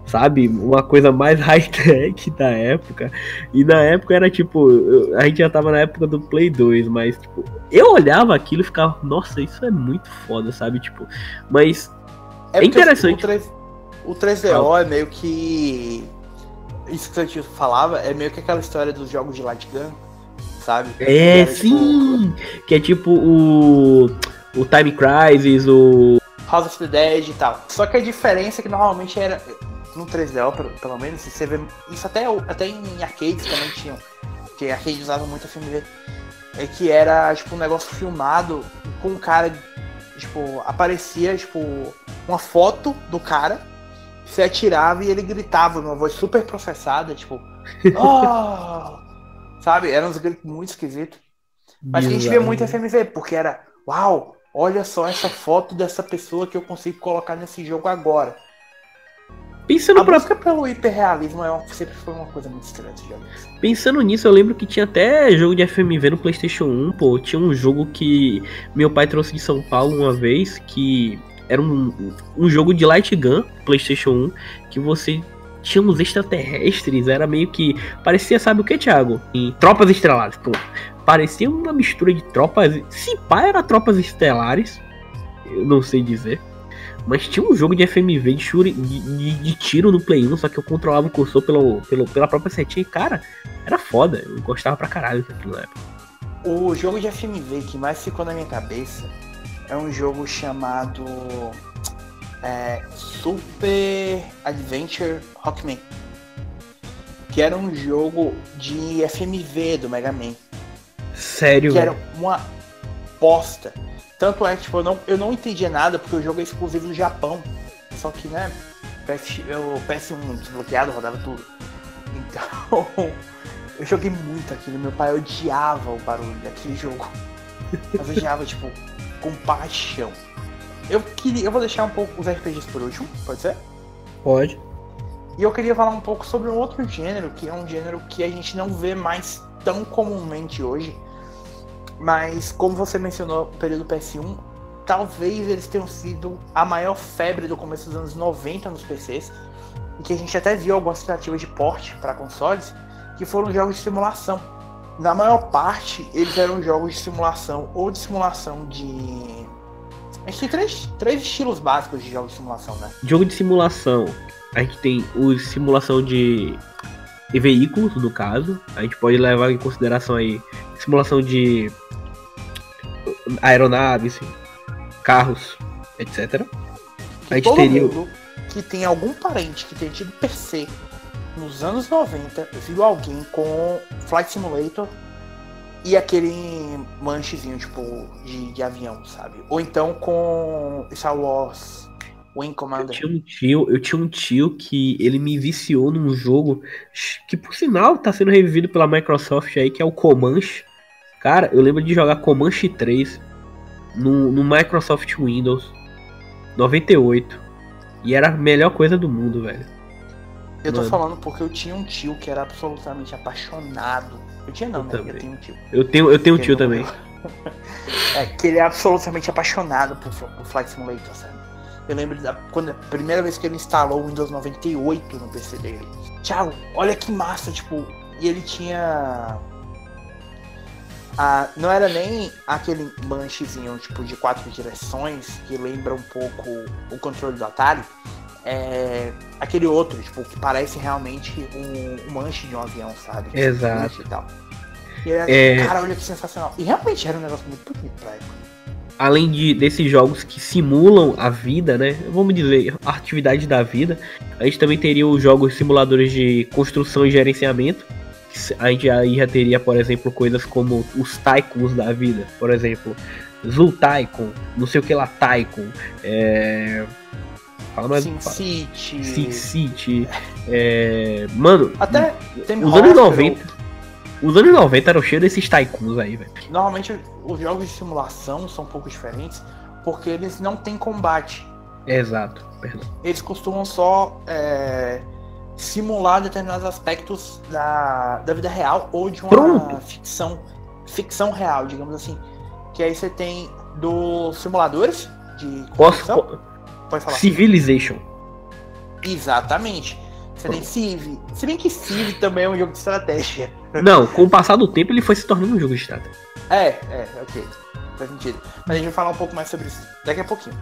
sabe? Uma coisa mais high-tech da época. E na época era tipo, a gente já tava na época do Play 2, mas tipo, eu olhava aquilo e ficava, nossa, isso é muito foda, sabe? Tipo, mas é, é interessante. O, 3, o 3DO ah. é meio que. Isso que você falava é meio que aquela história dos jogos de Light Gun, sabe? É, tipo, sim! Tipo... Que é tipo o. O Time Crisis, o. House of the Dead e tal. Só que a diferença é que normalmente era no 3DO, pelo, pelo menos, você vê. Isso até, até em arcades também tinham. Porque arcade usava muito a FMV. É que era tipo um negócio filmado com um cara. Tipo, aparecia, tipo, uma foto do cara, você atirava e ele gritava numa voz super processada, tipo. Oh! Sabe? Eram uns gritos muito esquisitos. Mas a gente via muito FMV, porque era, uau, olha só essa foto dessa pessoa que eu consigo colocar nesse jogo agora. Pensando a pra... busca pelo hiperrealismo é uma, sempre foi uma coisa muito estranha Pensando nisso, eu lembro que tinha até jogo de FMV no PlayStation 1, pô. Tinha um jogo que meu pai trouxe de São Paulo uma vez, que era um, um jogo de Light Gun, PlayStation 1, que você tinha uns extraterrestres, era meio que. Parecia, sabe o que, Thiago? Em Tropas Estelares, pô. Parecia uma mistura de tropas. Se pá, era Tropas Estelares, eu não sei dizer. Mas tinha um jogo de FMV de, shuri, de, de, de, tiro no Play 1, só que eu controlava o cursor pelo, pelo, pela própria setinha e, cara, era foda. Eu gostava pra caralho daquilo na época. O jogo de FMV que mais ficou na minha cabeça é um jogo chamado é, Super Adventure Rockman. Que era um jogo de FMV do Mega Man. Sério? Que era uma bosta. Tanto é que tipo, eu, não, eu não entendia nada porque o jogo é exclusivo do Japão. Só que, né, PS, o PS1 desbloqueado rodava tudo. Então, eu joguei muito aquilo. Meu pai odiava o barulho daquele jogo. Mas odiava, tipo, com paixão. Eu queria. Eu vou deixar um pouco os RPGs por último, pode ser? Pode. E eu queria falar um pouco sobre um outro gênero, que é um gênero que a gente não vê mais tão comumente hoje, mas, como você mencionou, o período PS1, talvez eles tenham sido a maior febre do começo dos anos 90 nos PCs, e que a gente até viu algumas tentativas de porte para consoles, que foram jogos de simulação. Na maior parte, eles eram jogos de simulação ou de simulação de A gente tem três, três estilos básicos de jogo de simulação, né? Jogo de simulação. A gente tem o simulação de veículos, no caso. A gente pode levar em consideração aí simulação de aeronaves, carros, etc. Que a gente teria... que tem algum parente que tenha tido PC nos anos 90 viu alguém com Flight Simulator e aquele manchezinho, tipo, de, de avião, sabe? Ou então com Star Wars Wing Commander. Eu tinha, um tio, eu tinha um tio que ele me viciou num jogo que, por sinal, tá sendo revivido pela Microsoft aí, que é o Comanche. Cara, eu lembro de jogar Comanche 3 no, no Microsoft Windows 98. E era a melhor coisa do mundo, velho. Eu tô Mano. falando porque eu tinha um tio que era absolutamente apaixonado. Eu tinha não, eu né? Eu tenho um tio. Eu tenho, eu tenho um tio também. é, que ele é absolutamente apaixonado por, por Flight Simulator, sabe? Eu lembro da quando, a primeira vez que ele instalou o Windows 98 no PC dele. Thiago, olha que massa, tipo, e ele tinha ah, não era nem aquele manchezinho tipo de quatro direções que lembra um pouco o controle do Atari. É aquele outro, tipo, que parece realmente um, um manche de um avião, sabe? Exato. E tal. E era, é... cara, olha que sensacional. E realmente era um negócio muito bonito pra época. Além de, desses jogos que simulam a vida, né? Vamos dizer, a atividade da vida, a gente também teria os jogos simuladores de construção e gerenciamento a gente aí já teria, por exemplo, coisas como os Tycoons da vida, por exemplo, Zul Tycoon, não sei o que lá, Tycoon, é... Fala mais Sin City. Sin City. É... Mano, até os anos 90. Os anos 90 eram cheios desses tycoons aí, velho. Normalmente os jogos de simulação são um pouco diferentes porque eles não têm combate. Exato, perdão. Eles costumam só é, simular determinados aspectos da, da vida real ou de uma Pronto. ficção ficção real, digamos assim. Que aí você tem dos simuladores de Posso, Pode falar. Civilization. Exatamente. Você tem Civ. Se bem que Civ também é um jogo de estratégia. Não, com o passar do tempo ele foi se tornando um jogo de estratégia. É, é, ok. Faz sentido. Mas a gente vai falar um pouco mais sobre isso daqui a pouquinho.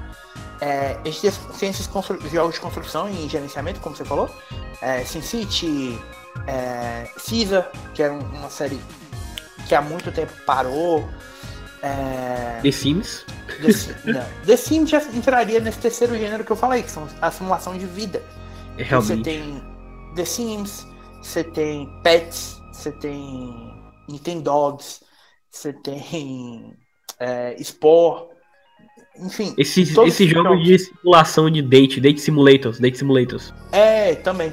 É, a gente tem esses jogos de construção e gerenciamento, como você falou. É, SimCity, é, Caesar, que era uma série que há muito tempo parou. É... The Sims? The, não, The Sims já entraria nesse terceiro gênero que eu falei, que são a simulação de vida. É, realmente. Você tem The Sims, você tem Pets, você tem Nintendogs, você tem é, Spore, enfim. Esses, esse jogo de simulação de date, date simulators, date simulators. É, também.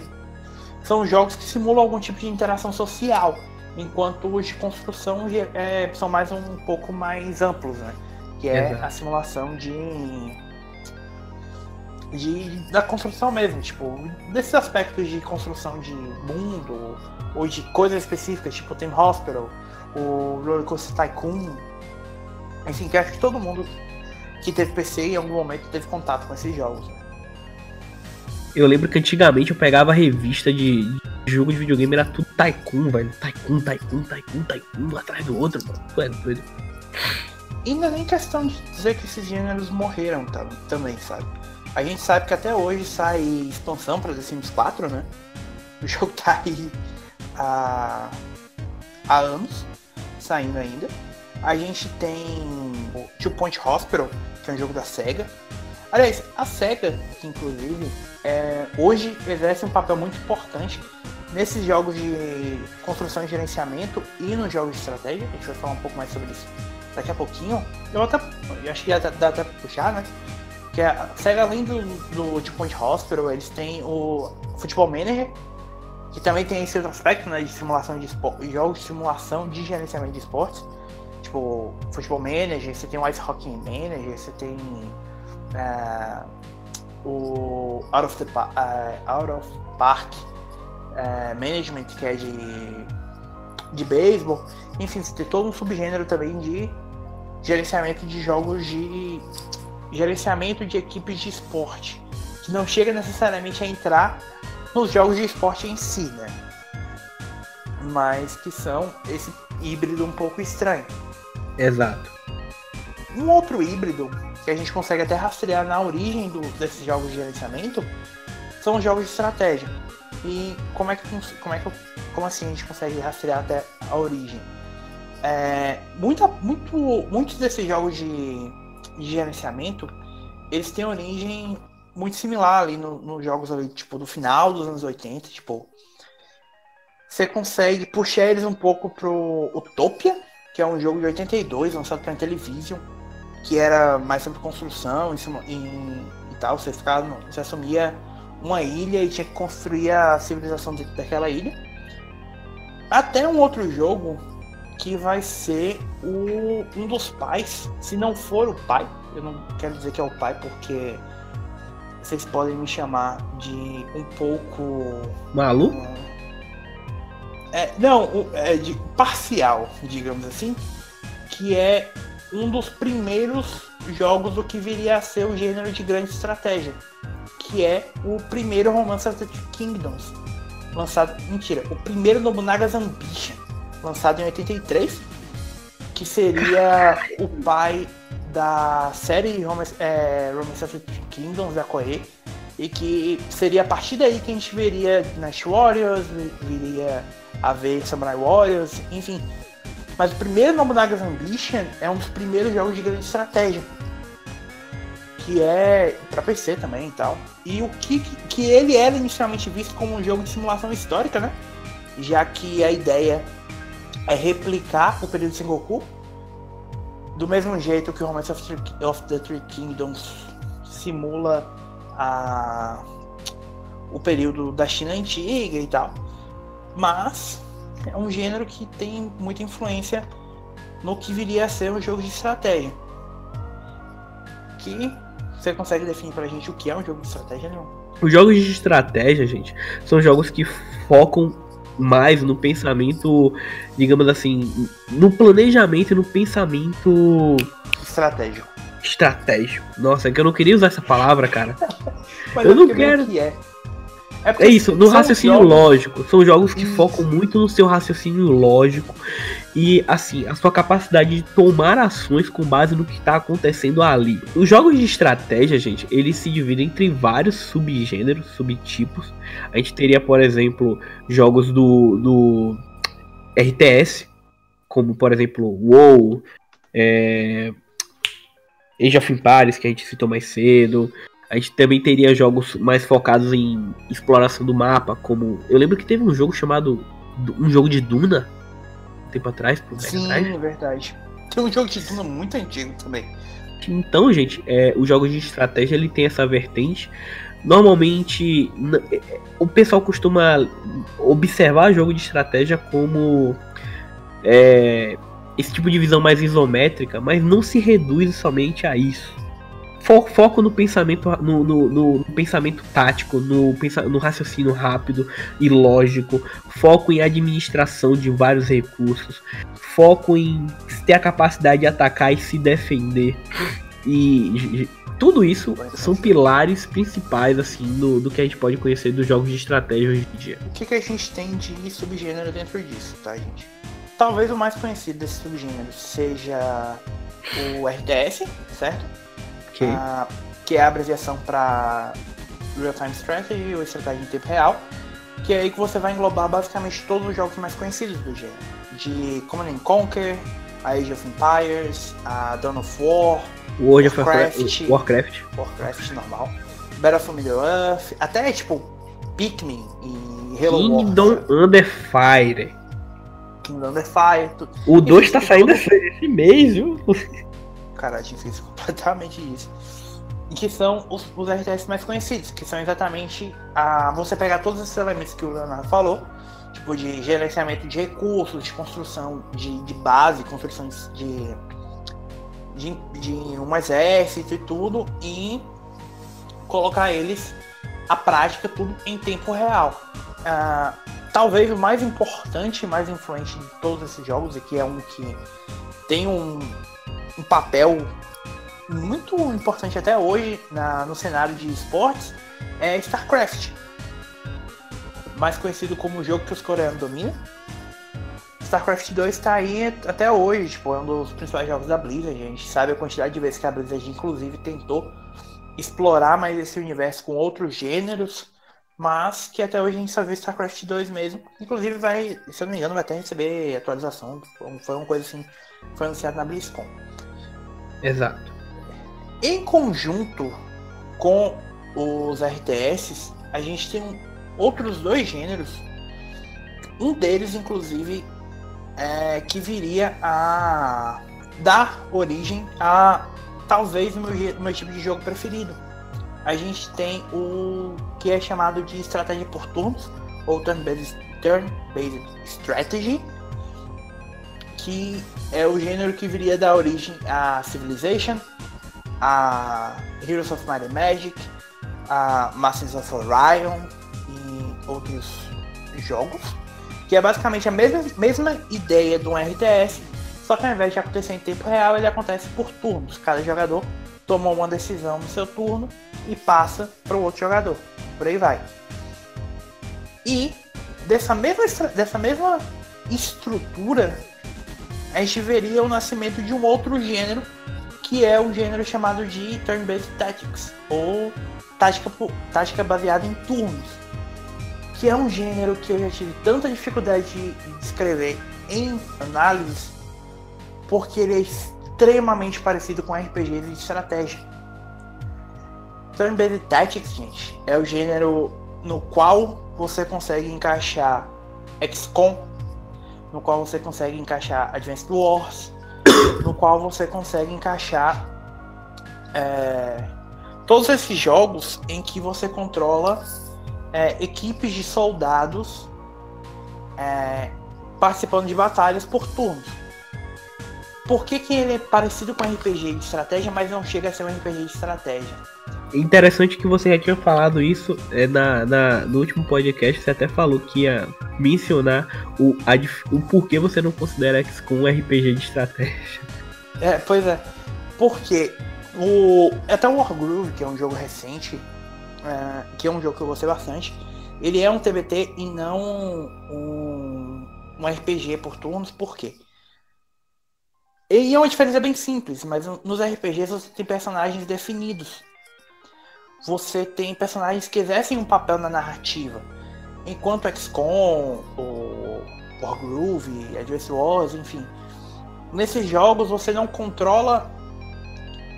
São jogos que simulam algum tipo de interação social, enquanto os de construção é, são mais um pouco mais amplos, né? Que é Exato. a simulação de, de da construção mesmo, tipo, desses aspectos de construção de mundo ou de coisas específicas, tipo o Team Hospital, o Roller Coaster Tycoon, enfim, que acho que todo mundo que teve PC em algum momento teve contato com esses jogos. Eu lembro que antigamente eu pegava revista de jogo de videogame, era tudo Tycoon, velho. Tycoon, Tycoon, Tycoon, Tycoon, um atrás do outro, mano. doido. E não é nem questão de dizer que esses gêneros morreram tá, também, sabe? A gente sabe que até hoje sai expansão para The Sims 4, né? O jogo tá aí há, há anos, saindo ainda. A gente tem o Two Point Hospital, que é um jogo da SEGA. Aliás, a SEGA, que inclusive, é, hoje exerce um papel muito importante nesses jogos de construção e gerenciamento e nos jogos de estratégia. A gente vai falar um pouco mais sobre isso daqui a pouquinho. Eu até eu acho que já dá até pra puxar, né? Que a SEGA, além do, do Two Point Hospital, eles têm o Football Manager, que também tem esse outro aspecto né, de simulação de esporte, jogos de simulação de gerenciamento de esportes tipo Futebol Manager, você tem o Ice Hockey Manager, você tem uh, o Out of, the, uh, Out of Park uh, Management, que é de, de beisebol. Enfim, você tem todo um subgênero também de gerenciamento de jogos de gerenciamento de equipes de esporte, que não chega necessariamente a entrar nos jogos de esporte em si, né? Mas que são esse híbrido um pouco estranho. Exato. Um outro híbrido que a gente consegue até rastrear na origem do, desses jogos de gerenciamento, são jogos de estratégia. E como é que como é que como assim a gente consegue rastrear até a origem? É, muita, muito, muitos desses jogos de, de, gerenciamento eles têm origem muito similar ali nos no jogos ali, tipo do final dos anos 80, tipo você consegue puxar eles um pouco pro Utopia, que é um jogo de 82 lançado para Intellivision, que era mais sobre construção e, e tal, você ficava, você assumia uma ilha e tinha que construir a civilização dentro daquela ilha. Até um outro jogo que vai ser o, um dos pais, se não for o pai, eu não quero dizer que é o pai porque vocês podem me chamar de um pouco. Malu? É, não, é de parcial, digamos assim, que é um dos primeiros jogos do que viria a ser o gênero de grande estratégia que é o primeiro Romance of the Kingdoms, lançado, mentira, o primeiro Nobunaga's Ambition, lançado em 83, que seria o pai da série Romance, é, Romance of the Kingdoms da Koei, e que seria a partir daí que a gente veria Night Warriors, viria a ver Samurai Warriors, enfim. Mas o primeiro Nobunaga's Ambition é um dos primeiros jogos de grande estratégia que é para PC também e tal. E o que, que ele era inicialmente visto como um jogo de simulação histórica, né? Já que a ideia é replicar o período de Sengoku do mesmo jeito que o Romance of, of the Three Kingdoms simula a, o período da China antiga e tal. Mas é um gênero que tem muita influência no que viria a ser um jogo de estratégia. Que você consegue definir pra gente o que é um jogo de estratégia, não? Os jogos de estratégia, gente, são jogos que focam mais no pensamento, digamos assim, no planejamento e no pensamento estratégico. Estratégico. Nossa, é que eu não queria usar essa palavra, cara. eu não quero. Que é. É, é, isso, no raciocínio jogos... lógico. São jogos que focam muito no seu raciocínio lógico e, assim, a sua capacidade de tomar ações com base no que está acontecendo ali. Os jogos de estratégia, gente, eles se dividem entre vários subgêneros, subtipos. A gente teria, por exemplo, jogos do, do RTS, como, por exemplo, WoW, é... Age of Empires, que a gente citou mais cedo. A gente também teria jogos mais focados em exploração do mapa, como. Eu lembro que teve um jogo chamado. Um jogo de Duna, um tempo atrás, por Sim, é verdade. Tem um jogo de Duna muito antigo também. Então, gente, é, os jogos de estratégia ele tem essa vertente. Normalmente, é, o pessoal costuma observar jogo de estratégia como é, esse tipo de visão mais isométrica, mas não se reduz somente a isso foco no pensamento no, no, no, pensamento tático, no, no raciocínio rápido e lógico, foco em administração de vários recursos, foco em ter a capacidade de atacar e se defender. E tudo isso são pilares principais assim do, do que a gente pode conhecer dos jogos de estratégia hoje em dia. O que, que a gente tem de subgênero dentro disso, tá, gente? Talvez o mais conhecido desse subgênero seja o RTS, certo? Uh, que é a abreviação para Real Time Strategy, ou estratégia em tempo real, que é aí que você vai englobar basicamente todos os jogos mais conhecidos do gênero, de Command Conquer, a Age of Empires, a Dawn of War, World Warcraft, of Warcraft, Warcraft normal, Battlefield Middle Earth, até tipo Pikmin e Halo Kingdom. Under Fire. Kingdom Under Fire. Tudo. O 2 tá saindo esse mês, viu? Cara, a gente fez completamente isso. E que são os, os RTS mais conhecidos, que são exatamente a você pegar todos esses elementos que o Leonardo falou, tipo de gerenciamento de recursos, de construção de, de base, construção de, de, de um exército e tudo, e colocar eles à prática tudo em tempo real. Uh, talvez o mais importante e mais influente de todos esses jogos, e que é um que tem um, um papel muito importante até hoje na, no cenário de esportes é StarCraft. Mais conhecido como o jogo que os coreanos dominam. StarCraft 2 está aí até hoje, tipo, é um dos principais jogos da Blizzard. A gente sabe a quantidade de vezes que a Blizzard, inclusive, tentou explorar mais esse universo com outros gêneros, mas que até hoje a gente só vê StarCraft 2 mesmo. Inclusive, vai, se eu não me engano, vai até receber atualização. Foi uma coisa assim, foi anunciado na BlizzCon. Exato. Em conjunto com os RTS, a gente tem outros dois gêneros. Um deles, inclusive, é, que viria a dar origem a talvez o meu, meu tipo de jogo preferido. A gente tem o que é chamado de estratégia por turnos, ou turn-based turn -based strategy, que é o gênero que viria dar origem a Civilization, a Heroes of Might and Magic, a Masters of Orion e outros jogos, que é basicamente a mesma, mesma ideia de um RTS, só que ao invés de acontecer em tempo real, ele acontece por turnos. Cada jogador toma uma decisão no seu turno e passa para o outro jogador. Por aí vai. E dessa mesma, dessa mesma estrutura, a gente veria o nascimento de um outro gênero, que é o gênero chamado de Turn-Based Tactics, ou tática, tática baseada em turnos. Que é um gênero que eu já tive tanta dificuldade de descrever em análise, porque ele é extremamente parecido com RPG de estratégia. Turn-Based Tactics, gente, é o gênero no qual você consegue encaixar XCOM, no qual você consegue encaixar Advanced Wars, no qual você consegue encaixar é, todos esses jogos em que você controla é, equipes de soldados é, participando de batalhas por turnos. Por que, que ele é parecido com RPG de estratégia, mas não chega a ser um RPG de estratégia? Interessante que você já tinha falado isso é, na, na, no último podcast, você até falou que ia mencionar o, a, o porquê você não considera XCOM um RPG de estratégia. É, pois é. Porque o, até o Wargroove, que é um jogo recente, é, que é um jogo que eu gostei bastante, ele é um TBT e não um, um RPG por turnos, por quê? E é uma diferença bem simples, mas nos RPGs você tem personagens definidos. Você tem personagens que exercem um papel na narrativa. Enquanto XCOM, o Wargroove, Advance Wars, enfim. Nesses jogos você não controla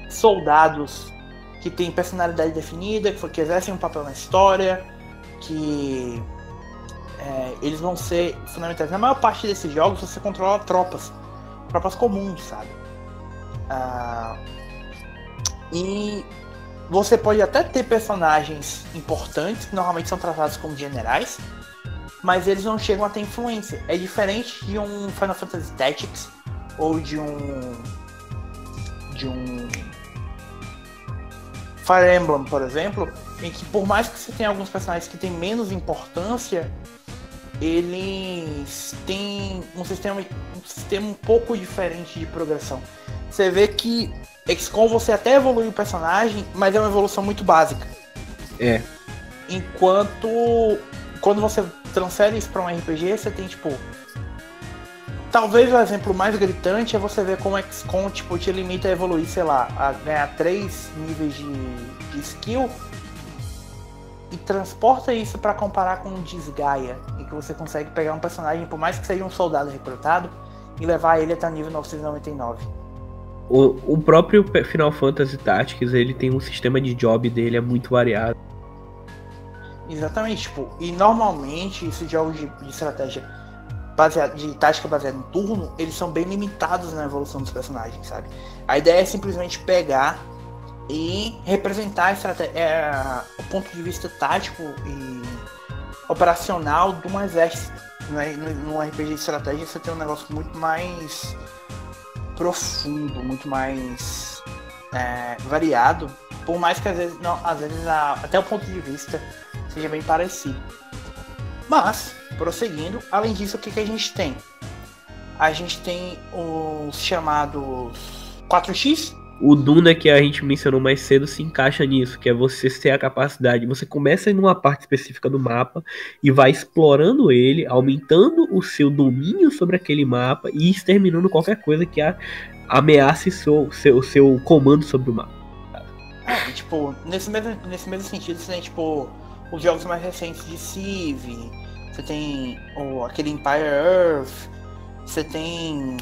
soldados que têm personalidade definida, que exercem um papel na história, que é, eles vão ser fundamentais. Na maior parte desses jogos você controla tropas tropas comuns, sabe? Ah, e você pode até ter personagens importantes, que normalmente são tratados como generais, mas eles não chegam a ter influência. É diferente de um Final Fantasy Tactics ou de um. de um. Fire Emblem, por exemplo, em que por mais que você tenha alguns personagens que têm menos importância, eles têm um sistema, um sistema um pouco diferente de progressão. Você vê que XCOM você até evolui o personagem, mas é uma evolução muito básica. É. Enquanto quando você transfere isso para um RPG, você tem tipo Talvez o exemplo mais gritante é você ver como XCOM tipo, te limita a evoluir, sei lá, a ganhar três níveis de, de skill e transporta isso para comparar com o Desgaia, em que você consegue pegar um personagem, por mais que seja um soldado recrutado, e levar ele até o nível 999. O, o próprio Final Fantasy Tactics, ele tem um sistema de job dele é muito variado. Exatamente, tipo, e normalmente esses jogos de, de estratégia baseado, de tática baseada em turno, eles são bem limitados na evolução dos personagens, sabe? A ideia é simplesmente pegar e representar é, o ponto de vista tático e operacional de um exército. Né? No RPG de estratégia você tem um negócio muito mais profundo, muito mais é, variado, por mais que às vezes, não, às vezes a, até o ponto de vista seja bem parecido. Mas, prosseguindo, além disso, o que, que a gente tem? A gente tem os chamados 4x, o Duna que a gente mencionou mais cedo se encaixa nisso, que é você ter a capacidade, você começa em uma parte específica do mapa e vai explorando ele, aumentando o seu domínio sobre aquele mapa e exterminando qualquer coisa que ameace seu, seu, seu comando sobre o mapa. É, tipo, nesse mesmo, nesse mesmo sentido, você tem, tipo, os jogos mais recentes de Civ, você tem o, aquele Empire Earth, você tem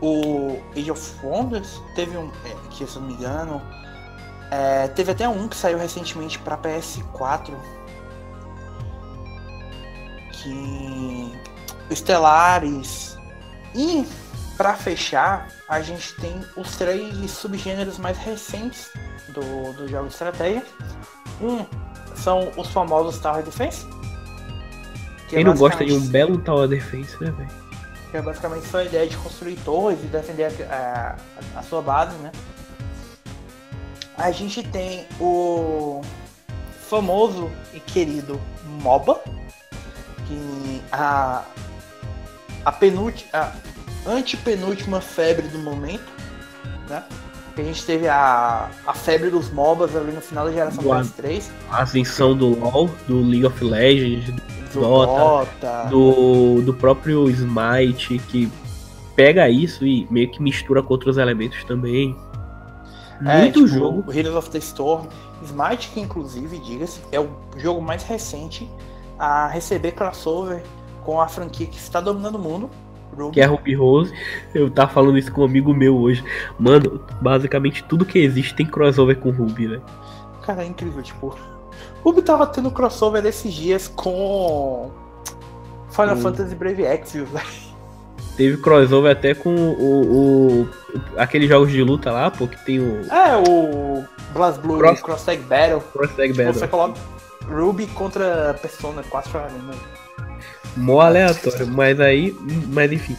o Age of Wonders, teve um, é, que se eu não me engano, é, teve até um que saiu recentemente para PS4, que Stellaris e para fechar, a gente tem os três subgêneros mais recentes do, do jogo de estratégia. Um são os famosos Tower Defense. Que Quem é não gosta de um belo Tower Defense, né, velho? Que é basicamente só a ideia de construir torres e defender a, a, a sua base, né? A gente tem o famoso e querido MOBA, que a, a penúltima antepenúltima febre do momento, né? A gente teve a, a febre dos MOBAs ali no final da geração do PS3. A ascensão do LoL, do League of Legends, do, do Dota, Dota, Do, do próprio Smite, que pega isso e meio que mistura com outros elementos também. É, Muito tipo, jogo. O Heroes of the Storm. Smite, que inclusive, diga-se, é o jogo mais recente a receber crossover com a franquia que está dominando o mundo, Ruby. que é Ruby Rose. Eu tava falando isso com um amigo meu hoje. Mano, basicamente tudo que existe tem crossover com Ruby, né? Cara, é incrível, tipo. Ruby tava tendo crossover esses dias com Final o... Fantasy Brave Exvius, velho. Teve crossover até com o, o, aqueles jogos de luta lá, pô, que tem o. É, o BlazBlue Cross... Cross Tag Battle. Cross Tag tipo, Battle. Você coloca Ruby contra Persona 4 Arena. Mó aleatório, mas aí, mas enfim.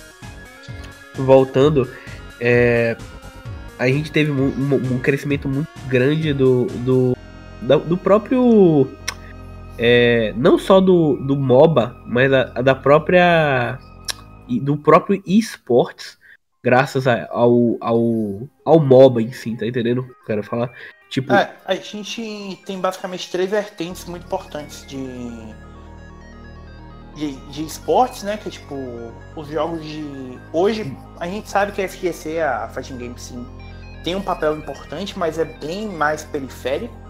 Voltando, é, a gente teve um, um, um, crescimento muito grande do, do, do próprio. É, não só do, do MOBA, mas da, da própria. do próprio esportes, graças ao, ao, ao MOBA em si, tá entendendo quero falar? Tipo... É, a gente tem basicamente três vertentes muito importantes de de, de esportes, né? Que é tipo os jogos de. Hoje a gente sabe que a FGC, a Fighting Game sim, tem um papel importante, mas é bem mais periférico.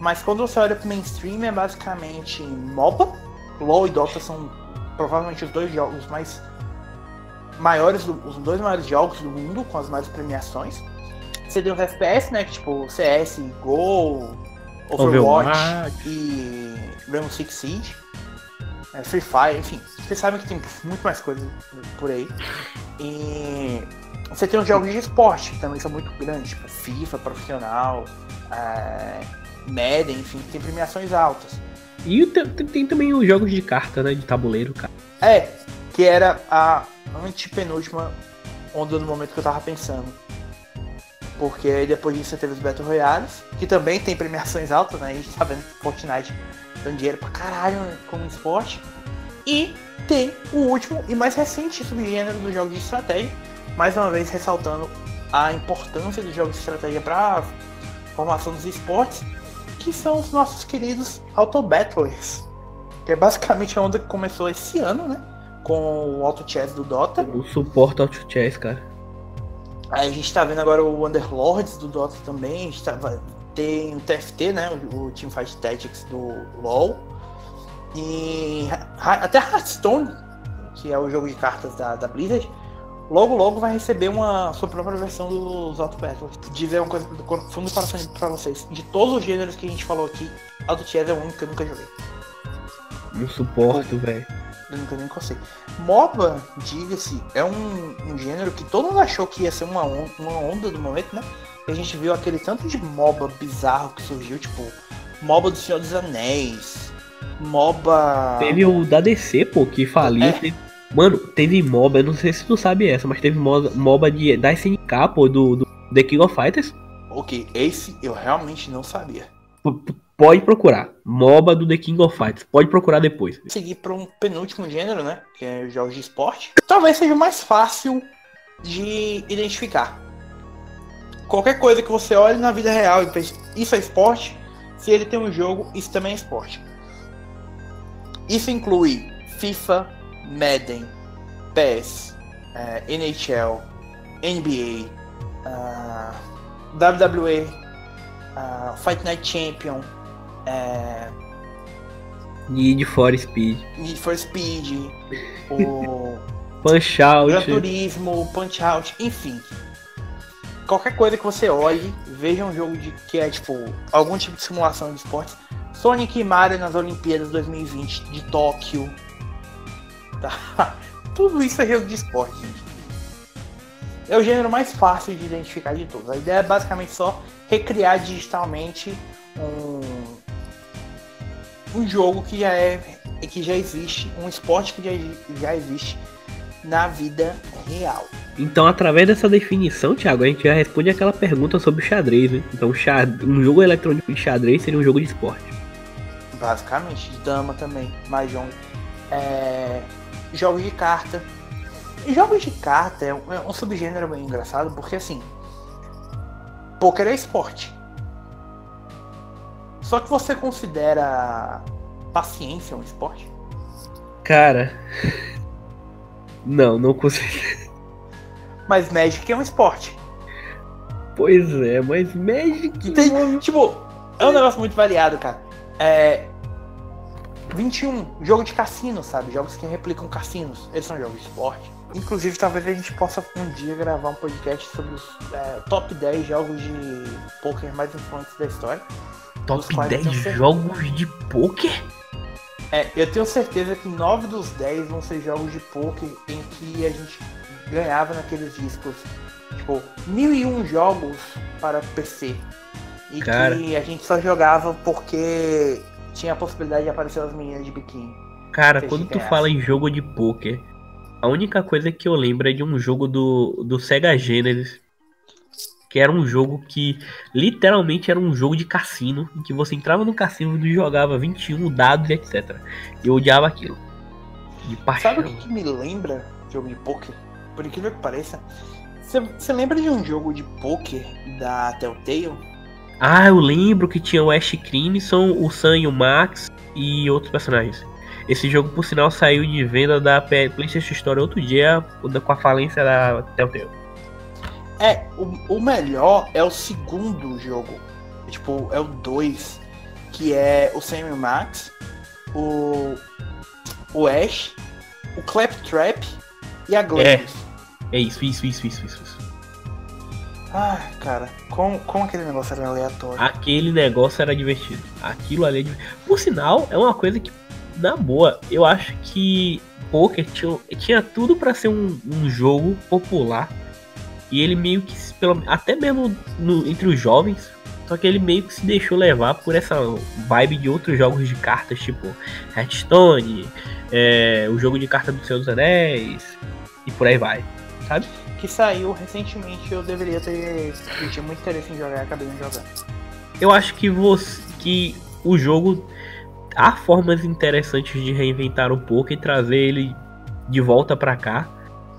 Mas quando você olha pro mainstream é basicamente MOBA, LoL e Dota são provavelmente os dois jogos mais maiores, os dois maiores jogos do mundo, com as maiores premiações. Você tem os FPS, né? Que tipo CS, Go, Overwatch, Overwatch. e Rainbow Six Siege é, Free Fire, enfim. Vocês sabem que tem muito mais coisas por aí. E você tem os jogos de esporte, que também são muito grandes, tipo FIFA profissional, é, Madden, enfim, tem premiações altas. E tem, tem, também os jogos de carta, né? De tabuleiro, cara. É, que era a antepenúltima onda no momento que eu tava pensando. Porque depois disso você teve os Battle Royales, que também tem premiações altas, né? A gente tá vendo Fortnite dando dinheiro pra caralho como esporte. E tem o último e mais recente subgênero do jogo de estratégia, mais uma vez ressaltando a importância dos jogos de estratégia para formação dos esportes, que são os nossos queridos Auto Battlers, que é basicamente a onda que começou esse ano, né? Com o Auto Chess do Dota. O suporte Auto Chess, cara. Aí a gente tá vendo agora o Underlords do Dota também, a gente tá, tem o TFT, né? O, o Teamfight Tactics do LoL. E até Hearthstone, que é o jogo de cartas da, da Blizzard, logo logo vai receber uma sua própria versão dos Auto Battles. Dizer uma coisa do fundo do coração pra vocês. De todos os gêneros que a gente falou aqui, Auto Chess é o único que eu nunca joguei. Não suporto, velho. Eu nunca nem encostei. MOBA, diga-se, é um, um, gênero que todo mundo achou que ia ser uma, on uma onda do momento, né? a gente viu aquele tanto de MOBA bizarro que surgiu, tipo, MOBA do Senhor dos Anéis, MOBA. Teve o da DC, pô, que faliu. É. Teve... Mano, teve MOBA, não sei se tu sabe essa, mas teve MOBA de, da SNK, pô, do, do The King of Fighters. Ok, esse eu realmente não sabia. P pode procurar. MOBA do The King of Fighters. Pode procurar depois. Seguir para um penúltimo gênero, né? Que é jogos de esporte. Talvez seja mais fácil de identificar qualquer coisa que você olhe na vida real e pense, isso é esporte, se ele tem um jogo, isso também é esporte. Isso inclui FIFA, Madden, PES, uh, NHL, NBA, uh, WWE, uh, Fight Night Champion, Need for Speed, Need for Speed, o Punch Out, Gran Turismo, Punch Out, enfim. Qualquer coisa que você olhe, veja um jogo de que é tipo algum tipo de simulação de esportes. Sonic e Mario nas Olimpíadas 2020 de Tóquio. Tá? Tudo isso é jogo de esporte, gente. É o gênero mais fácil de identificar de todos. A ideia é basicamente só recriar digitalmente um, um jogo que já é que já existe, um esporte que já, já existe na vida real. Então, através dessa definição, Thiago, a gente já responde aquela pergunta sobre o xadrez, né? Então, um jogo eletrônico de xadrez seria um jogo de esporte. Basicamente, de dama também, mahjong. É... Jogos de carta. E jogos de carta é um, é um subgênero bem engraçado, porque assim, poker é esporte. Só que você considera paciência um esporte? Cara, não, não consigo. Mas Magic é um esporte. Pois é, mas Magic. Tem, tipo, é um negócio muito variado, cara. É. 21, jogo de cassino, sabe? Jogos que replicam cassinos. Eles são jogos de esporte. Inclusive, talvez a gente possa um dia gravar um podcast sobre os é, top 10 jogos de poker mais influentes da história. Top 10 jogos de poker? É, eu tenho certeza que 9 dos 10 vão ser jogos de poker em que a gente ganhava naqueles discos. Tipo, mil e um jogos para PC. E Cara. que a gente só jogava porque tinha a possibilidade de aparecer as meninas de biquíni. Cara, quando tu fala em jogo de poker, a única coisa que eu lembro é de um jogo do, do Sega Genesis que era um jogo que literalmente era um jogo de cassino, em que você entrava no cassino e jogava 21 dados e etc. Eu odiava aquilo. De paixão. Sabe o que, me lembra jogo de poker? Por incrível que pareça, você lembra de um jogo de poker da Telltale? Ah, eu lembro que tinha o Ash Crimson, o Sam e o Max e outros personagens. Esse jogo, por sinal, saiu de venda da PlayStation Store outro dia com a falência da Telltale. É, o, o melhor é o segundo jogo. Tipo, é o 2. Que é o Sam Max, o. O Ash, o Claptrap e a Gladys. É, é isso, isso, isso, isso, isso. Ah, cara, como, como aquele negócio era aleatório? Aquele negócio era divertido. Aquilo ali. É Por sinal, é uma coisa que, na boa, eu acho que Poker tinha, tinha tudo para ser um, um jogo popular e ele meio que, pelo, até mesmo no, entre os jovens, só que ele meio que se deixou levar por essa vibe de outros jogos de cartas, tipo Hearthstone, é, o jogo de carta do Senhor dos Anéis, e por aí vai, sabe? Que saiu recentemente, eu deveria ter. Eu tinha muito interesse em jogar e acabei não jogando. Eu acho que você. que o jogo. Há formas interessantes de reinventar um pouco e trazer ele de volta para cá.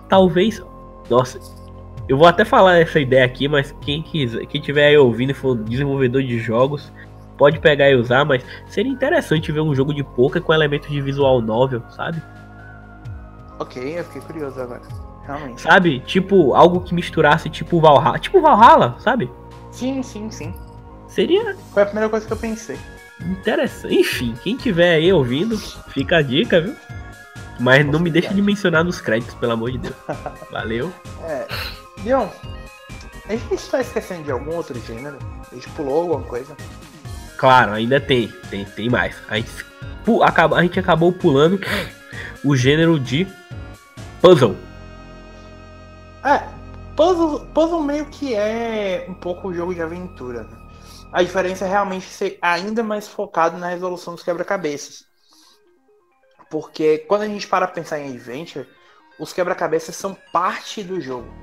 Talvez. Nossa, eu vou até falar essa ideia aqui, mas quem quiser, quem tiver aí ouvindo e for desenvolvedor de jogos, pode pegar e usar, mas seria interessante ver um jogo de poker com elementos de visual novel, sabe? Ok, eu fiquei curioso agora. Realmente. Sabe? Tipo, algo que misturasse tipo Valhalla. Tipo Valhalla, sabe? Sim, sim, sim. Seria. Foi a primeira coisa que eu pensei. Interessante. Enfim, quem tiver aí ouvindo, fica a dica, viu? Mas não me deixa de mencionar nos créditos, pelo amor de Deus. Valeu. É. Dion, a gente está esquecendo de algum outro gênero? A gente pulou alguma coisa? Claro, ainda tem. Tem, tem mais. A gente, a gente acabou pulando o gênero de puzzle. É, puzzle, puzzle meio que é um pouco o jogo de aventura. Né? A diferença é realmente ser ainda mais focado na resolução dos quebra-cabeças. Porque quando a gente para pensar em adventure, os quebra-cabeças são parte do jogo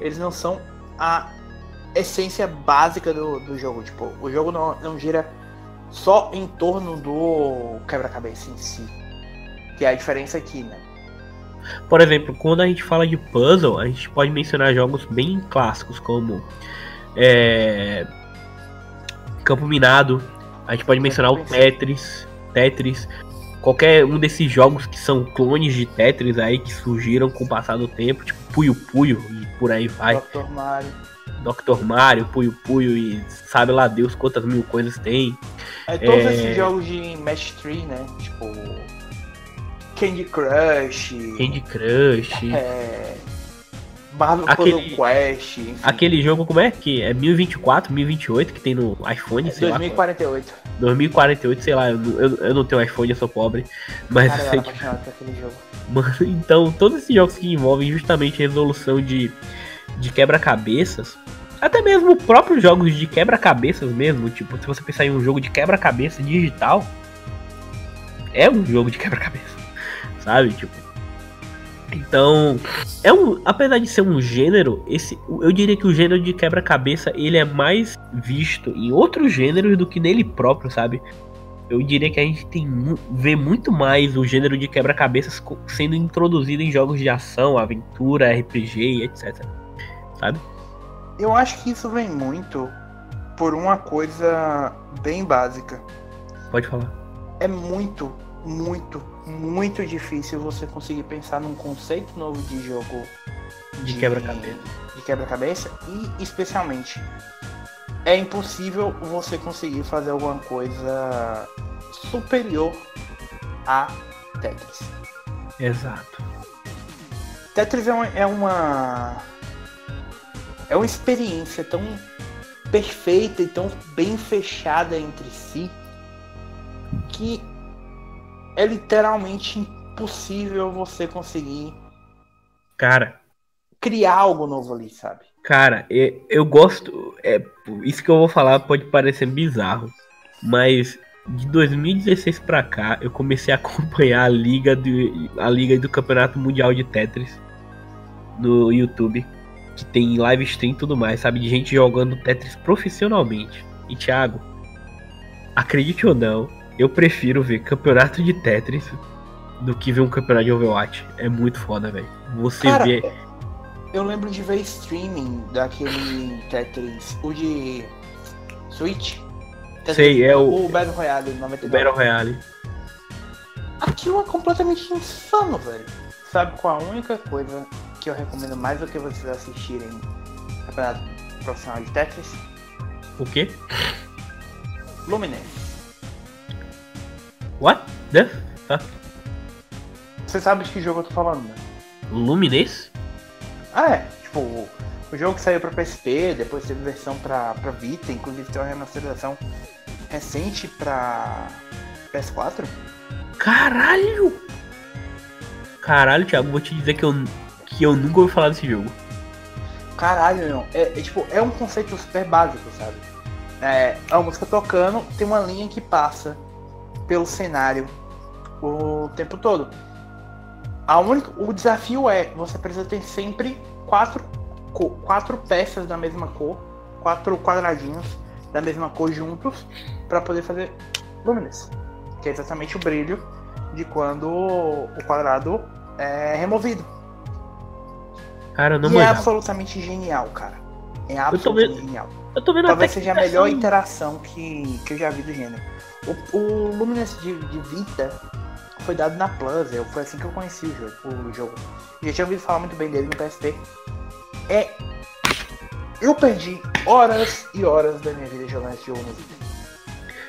eles não são a essência básica do, do jogo. Tipo, o jogo não, não gira só em torno do quebra-cabeça em si. Que é a diferença aqui, né? Por exemplo, quando a gente fala de puzzle, a gente pode mencionar jogos bem clássicos como é, Campo Minado, a gente pode mencionar o Tetris, Tetris, qualquer um desses jogos que são clones de Tetris aí que surgiram com o passar do tempo, tipo Puyo Puyo e por aí vai. Dr. Mario. Dr. Mario, Puyo Puyo e sabe lá Deus quantas mil coisas tem. É todos é... esses jogos de Match 3, né? Tipo. Candy Crush. Candy Crush. É. Marvel aquele, Quest. Enfim. Aquele jogo, como é? Que é 1024, 1028 que tem no iPhone, é sei 2048. lá. 2048, sei lá, eu, eu, eu, não tenho iPhone, eu sou pobre. Mas Cara, eu sei que... aquele jogo. Mano, então, todos esses jogos que envolvem justamente resolução de, de quebra-cabeças, até mesmo próprios jogos de quebra-cabeças mesmo, tipo, se você pensar em um jogo de quebra-cabeça digital, é um jogo de quebra-cabeça, sabe? Tipo, então, é um, apesar de ser um gênero, esse, eu diria que o gênero de quebra-cabeça ele é mais visto em outros gêneros do que nele próprio, sabe? Eu diria que a gente tem vê muito mais o gênero de quebra-cabeças sendo introduzido em jogos de ação, aventura, RPG, etc. Sabe? Eu acho que isso vem muito por uma coisa bem básica. Pode falar. É muito, muito, muito difícil você conseguir pensar num conceito novo de jogo de, de quebra-cabeça. De quebra-cabeça e especialmente é impossível você conseguir fazer alguma coisa superior a Tetris. Exato. Tetris é uma, é uma é uma experiência tão perfeita e tão bem fechada entre si que é literalmente impossível você conseguir. Cara. Criar algo novo ali, sabe? Cara, eu, eu gosto. É, isso que eu vou falar pode parecer bizarro. Mas de 2016 para cá, eu comecei a acompanhar a liga do, a liga do Campeonato Mundial de Tetris no YouTube, que tem live stream e tudo mais, sabe, de gente jogando Tetris profissionalmente. E Thiago, acredite ou não, eu prefiro ver campeonato de Tetris do que ver um campeonato de Overwatch. É muito foda, velho. Você Cara, vê. Eu lembro de ver streaming daquele Tetris, o de Switch. Tetris, Sei, é o. O Battle Royale 99. Battle Royale. Aquilo é completamente insano, velho. Sabe qual a única coisa que eu recomendo mais do que vocês assistirem campeonato profissional de Tetris? O quê? Luminous. What? The? Você sabe de que jogo eu tô falando, né? Luminous? Ah, é. Tipo, o jogo que saiu pra PSP, depois teve versão pra, pra Vita, inclusive tem uma remasterização recente pra PS4. Caralho! Caralho, Thiago, vou te dizer que eu, que eu nunca ouvi falar desse jogo. Caralho, meu. É, é, tipo, é um conceito super básico, sabe? É, é uma música tocando, tem uma linha que passa pelo cenário o tempo todo. A única, o desafio é você precisa ter sempre quatro, quatro peças da mesma cor, quatro quadradinhos da mesma cor juntos para poder fazer luminous, que é exatamente o brilho de quando o quadrado é removido. Cara, eu não e é absolutamente genial, cara. É absolutamente vendo, genial. Eu tô vendo Talvez seja a melhor interação que, que eu já vi do gênero. O, o Luminous de, de, Vita foi dado na Plus, eu, foi assim que eu conheci o jogo. O jogo. Já tinha ouvido falar muito bem dele no PSP. É. Eu perdi horas e horas da minha vida jogando esse jogo no Vita.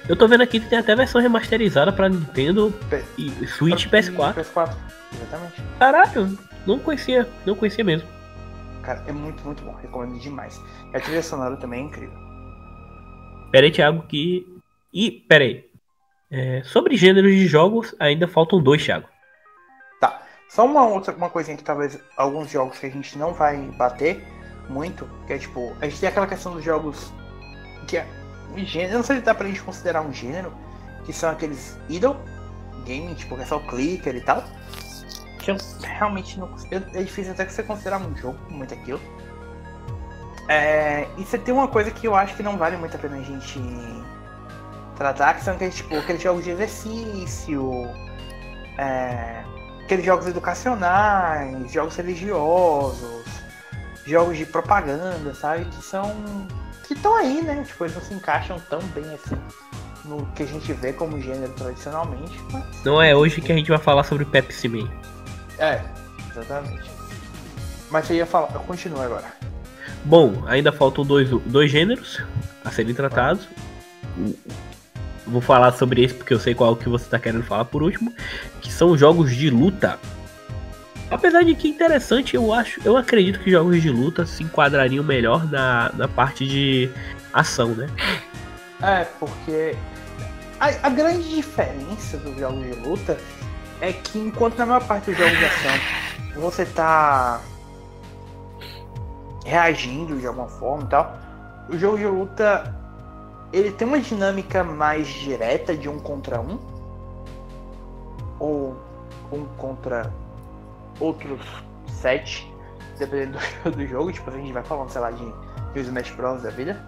Eu tô vendo aqui que tem até versão remasterizada pra Nintendo P e Switch e PS4. PS4, exatamente. Caralho, não conhecia, não conhecia mesmo. Cara, é muito, muito bom, recomendo demais. E a trilha sonora também é incrível. Pera aí, Thiago, que. E, pera aí. É, sobre gêneros de jogos, ainda faltam dois, Thiago. Tá. Só uma outra uma coisinha que talvez alguns jogos que a gente não vai bater muito, que é tipo, a gente tem aquela questão dos jogos que é gênero, não sei se dá pra gente considerar um gênero, que são aqueles idle gaming, tipo, que é só clicker e tal. Que eu realmente não É difícil até que você considerar um jogo muito aquilo. É, e você tem uma coisa que eu acho que não vale muito a pena a gente tratar, que são aqueles, tipo, aqueles jogos de exercício, é, aqueles jogos educacionais, jogos religiosos, jogos de propaganda, sabe? Que são que estão aí, né? Tipo, eles não se encaixam tão bem assim no que a gente vê como gênero tradicionalmente. Mas... Não é hoje que a gente vai falar sobre Pepsi Man. É, exatamente. Mas você ia falar, continua agora. Bom, ainda faltam dois, dois gêneros a serem tratados. Vou falar sobre esse porque eu sei qual que você está querendo falar por último, que são jogos de luta. Apesar de que interessante, eu acho, eu acredito que jogos de luta se enquadrariam melhor na, na parte de ação, né? É, porque a, a grande diferença dos jogos de luta é que enquanto na maior parte dos jogos de ação você tá reagindo de alguma forma e tal, o jogo de luta ele tem uma dinâmica mais direta de um contra um ou um contra outros sete, dependendo do, do jogo. Tipo, a gente vai falando, sei lá, de, de Smash Bros. da vida.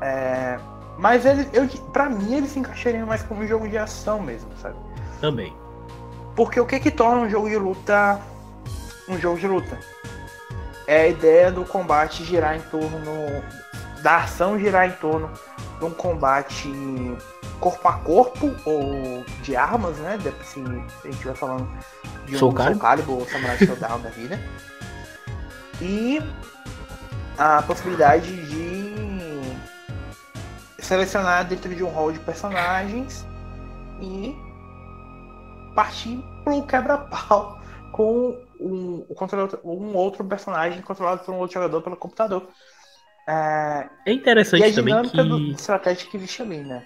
É, mas ele, eu, pra mim, ele se encaixaria mais como um jogo de ação mesmo, sabe? Também. Porque o que que torna um jogo de luta um jogo de luta? É a ideia do combate girar em torno da ação girar em torno de um combate corpo a corpo ou de armas, né? Se a gente vai falando de um Soul Calibur ou Samurai Showdown da vida. E a possibilidade de selecionar dentro de um rol de personagens e partir pro quebra-pau com um, um outro personagem controlado por um outro jogador pelo computador. É, é interessante e a também que do estratégia que existe ali, né?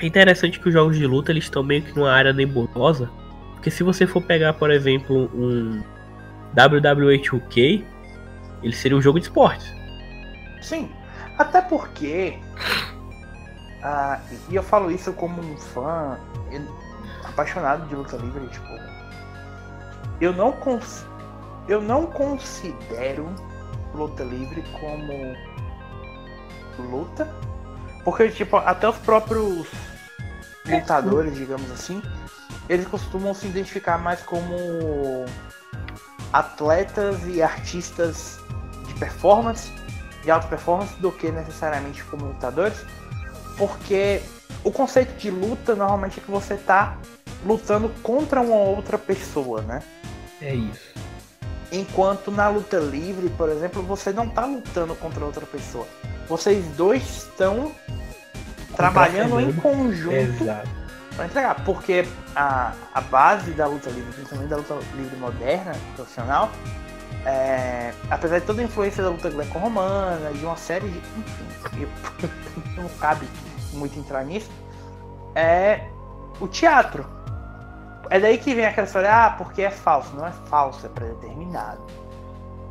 É interessante que os jogos de luta eles estão meio que numa área nebulosa, porque se você for pegar, por exemplo, um WWE 2K, ele seria um jogo de esportes. Sim, até porque ah, e eu falo isso como um fã apaixonado de luta livre, tipo, eu não cons eu não considero luta livre como luta, porque tipo até os próprios lutadores, digamos assim, eles costumam se identificar mais como atletas e artistas de performance, de alta performance, do que necessariamente como lutadores, porque o conceito de luta normalmente é que você tá lutando contra uma outra pessoa, né? É isso. Enquanto na luta livre, por exemplo, você não tá lutando contra outra pessoa. Vocês dois estão trabalhando em conjunto para entregar. Porque a, a base da luta livre, principalmente da luta livre moderna, profissional, é, apesar de toda a influência da luta greco-romana, de uma série de. Enfim, não cabe muito entrar nisso, é o teatro. É daí que vem aquela história, ah, porque é falso. Não é falso, é predeterminado.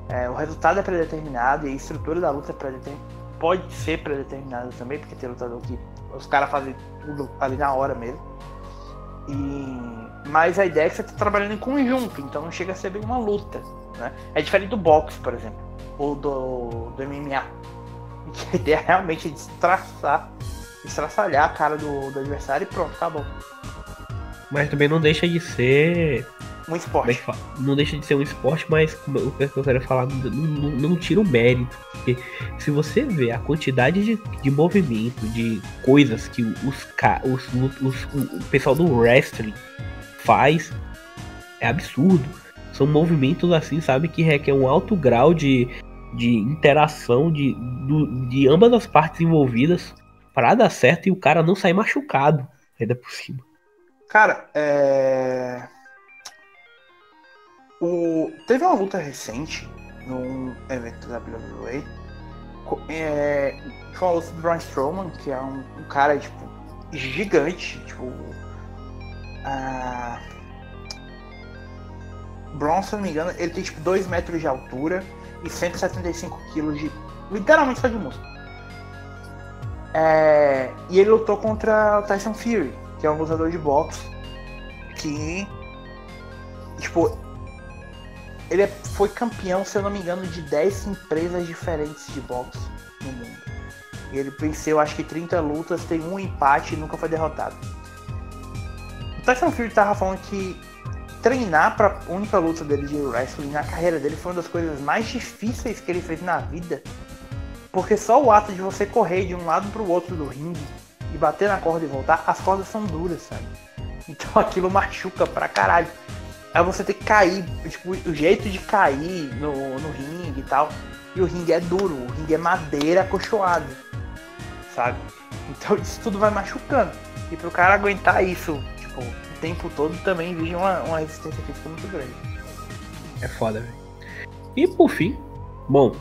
É, o resultado é predeterminado e a estrutura da luta é predeterminada. Pode ser predeterminada também, porque tem lutador que os caras fazem tudo ali na hora mesmo. E... Mas a ideia é que você está trabalhando em conjunto, então não chega a ser bem uma luta. Né? É diferente do boxe, por exemplo, ou do, do MMA. Que a ideia é realmente destraçar, estraçalhar a cara do, do adversário e pronto, acabou. Mas também não deixa de ser. Um esporte. Não deixa de ser um esporte, mas o que eu quero falar não, não, não tira o mérito. Porque se você vê a quantidade de, de movimento, de coisas que os, os, os, o pessoal do wrestling faz, é absurdo. São movimentos assim, sabe, que requer um alto grau de, de interação de, do, de ambas as partes envolvidas para dar certo e o cara não sair machucado ainda por cima. Cara, é. O... Teve uma luta recente num evento da WWE. É... Foi uma luta do Braun Strowman, que é um, um cara, tipo, gigante. Tipo. A... Braun, se não me engano, ele tem tipo 2 metros de altura e 175 quilos de. literalmente só de músculo. É... E ele lutou contra o Tyson Fury que é um lutador de boxe que, tipo, ele é, foi campeão, se eu não me engano, de 10 empresas diferentes de boxe no mundo. E ele venceu, acho que 30 lutas, tem um empate e nunca foi derrotado. O Tyson Fury tava falando que treinar para a única luta dele de wrestling na carreira dele foi uma das coisas mais difíceis que ele fez na vida. Porque só o ato de você correr de um lado pro outro do ringue e bater na corda e voltar, as cordas são duras, sabe? Então aquilo machuca pra caralho. Aí você tem que cair, tipo, o jeito de cair no, no ringue e tal. E o ringue é duro, o ringue é madeira acolchoada, sabe? Então isso tudo vai machucando. E pro cara aguentar isso, tipo, o tempo todo também exige uma, uma resistência física muito grande. É foda, velho. E por fim, bom,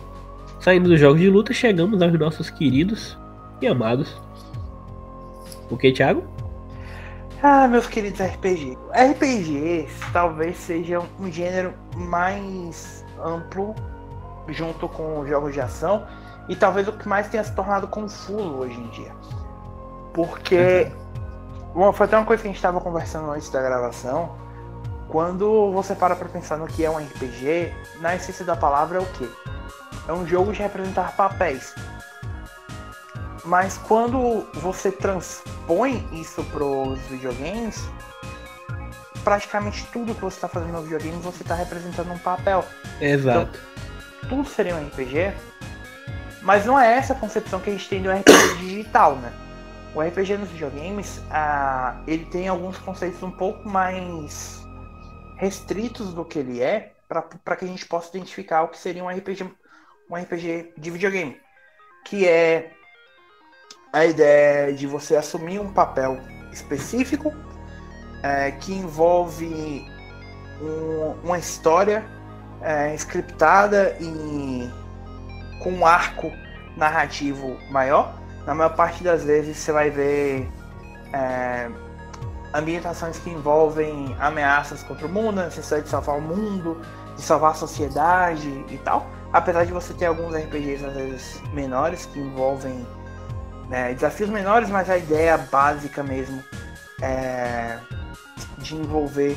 saindo dos jogos de luta, chegamos aos nossos queridos e amados. O que, Thiago? Ah, meus queridos RPG. RPGs talvez sejam um gênero mais amplo junto com jogos de ação e talvez o que mais tenha se tornado confuso hoje em dia. Porque bom, foi até uma coisa que a gente estava conversando antes da gravação. Quando você para para pensar no que é um RPG, na essência da palavra é o que? É um jogo de representar papéis. Mas quando você transpõe isso para os videogames, praticamente tudo que você está fazendo no videogame você está representando um papel. Exato. Então, tudo seria um RPG, mas não é essa a concepção que a gente tem do RPG digital, né? O RPG nos videogames, ah, ele tem alguns conceitos um pouco mais restritos do que ele é, para que a gente possa identificar o que seria um RPG, um RPG de videogame, que é a ideia de você assumir um papel específico é, que envolve um, uma história é, scriptada e com um arco narrativo maior. Na maior parte das vezes você vai ver é, ambientações que envolvem ameaças contra o mundo, a necessidade de salvar o mundo, de salvar a sociedade e tal. Apesar de você ter alguns RPGs às vezes menores que envolvem né, desafios menores, mas a ideia básica mesmo é de envolver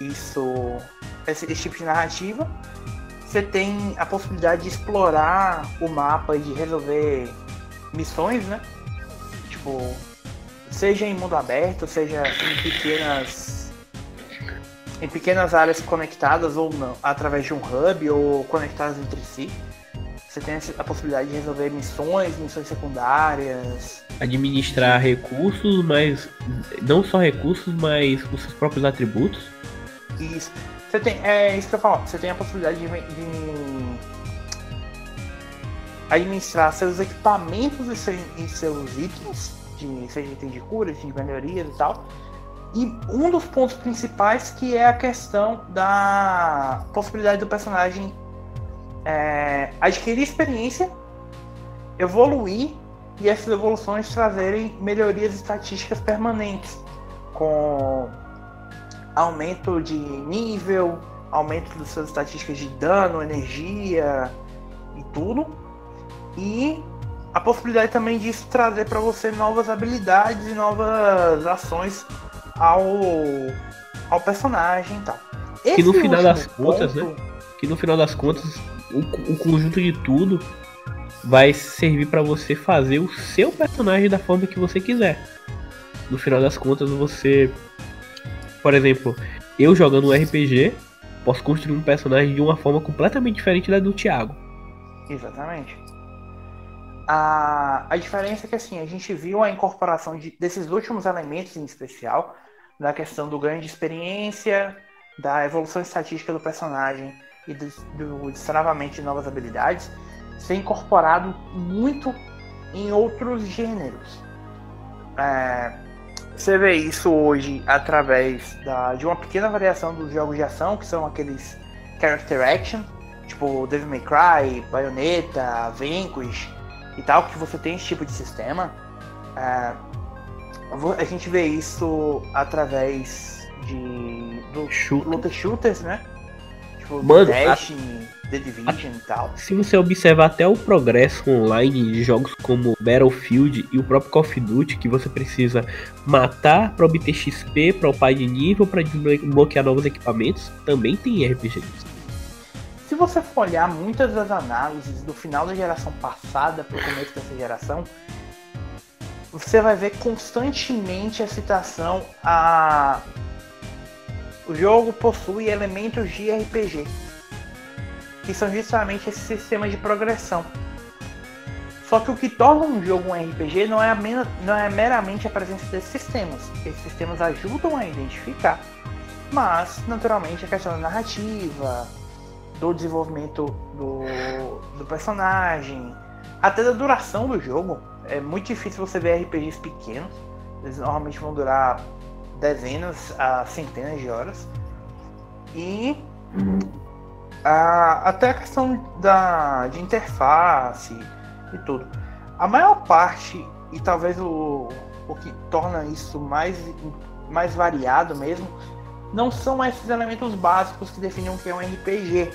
isso, esse, esse tipo de narrativa. Você tem a possibilidade de explorar o mapa e de resolver missões, né? Tipo, seja em mundo aberto, seja em pequenas em pequenas áreas conectadas ou não, através de um hub ou conectadas entre si. Você tem a possibilidade de resolver missões, missões secundárias. Administrar recursos, mas não só recursos, mas os seus próprios atributos. Isso. Você tem, é isso que eu falo. Você tem a possibilidade de, de administrar seus equipamentos e, seu, e seus itens, de, seja item de cura, de melhorias e tal. E um dos pontos principais que é a questão da possibilidade do personagem é, adquirir experiência, evoluir e essas evoluções trazerem melhorias estatísticas permanentes, com aumento de nível, aumento das suas estatísticas de dano, energia e tudo. E a possibilidade também disso trazer para você novas habilidades e novas ações ao, ao personagem e tal. Esse que no final das contas, né? Que no final das contas o, conjunto de tudo vai servir para você fazer o seu personagem da forma que você quiser. No final das contas, você, por exemplo, eu jogando um RPG, posso construir um personagem de uma forma completamente diferente da do Thiago. Exatamente. A, a diferença é que assim, a gente viu a incorporação de, desses últimos elementos em especial, da questão do ganho de experiência, da evolução estatística do personagem, e do, do destravamento de novas habilidades ser incorporado muito em outros gêneros. É, você vê isso hoje através da, de uma pequena variação dos jogos de ação, que são aqueles character action, tipo Devil May Cry, Bayonetta, Vanquish e tal, que você tem esse tipo de sistema. É, a gente vê isso através de do Shooter. luta shooters, né? Tipo, Mano, Destiny, a... The Division e tal. Se você observar até o progresso online de jogos como Battlefield e o próprio Call of Duty, que você precisa matar para obter XP, para upar de nível, para desbloquear novos equipamentos, também tem RPG Se você for olhar muitas das análises do final da geração passada para o começo dessa geração, você vai ver constantemente a citação a o jogo possui elementos de RPG, que são justamente esse sistema de progressão. Só que o que torna um jogo um RPG não é, mena, não é meramente a presença desses sistemas. Esses sistemas ajudam a identificar, mas naturalmente a questão da narrativa, do desenvolvimento do, do personagem, até da duração do jogo. É muito difícil você ver RPGs pequenos. Eles normalmente vão durar dezenas a centenas de horas. E a, até a questão da, de interface e tudo. A maior parte, e talvez o, o que torna isso mais, mais variado mesmo, não são esses elementos básicos que definem o que é um RPG.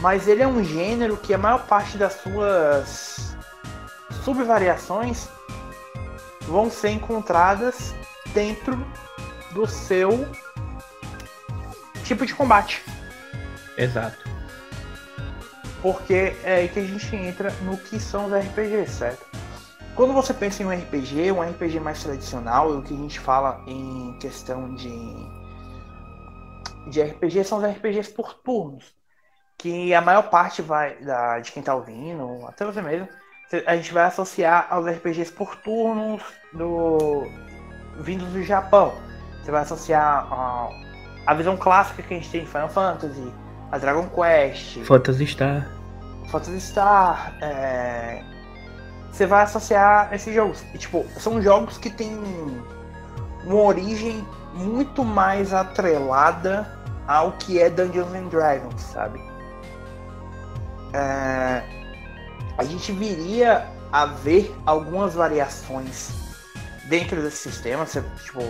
Mas ele é um gênero que a maior parte das suas subvariações vão ser encontradas dentro do seu tipo de combate. Exato. Porque é aí que a gente entra no que são os RPGs, certo? Quando você pensa em um RPG, um RPG mais tradicional, o que a gente fala em questão de, de RPG são os RPGs por turnos. Que a maior parte vai da, de quem tá ouvindo, até você mesmo, a gente vai associar aos RPGs por turnos do, vindos do Japão. Você vai associar a, a visão clássica que a gente tem em Final Fantasy, a Dragon Quest, Phantasy Star. Phantasy Star. É... Você vai associar esses jogos. E, tipo, são jogos que têm uma origem muito mais atrelada ao que é Dungeons and Dragons, sabe? É... A gente viria a ver algumas variações dentro desse sistema. Você, tipo,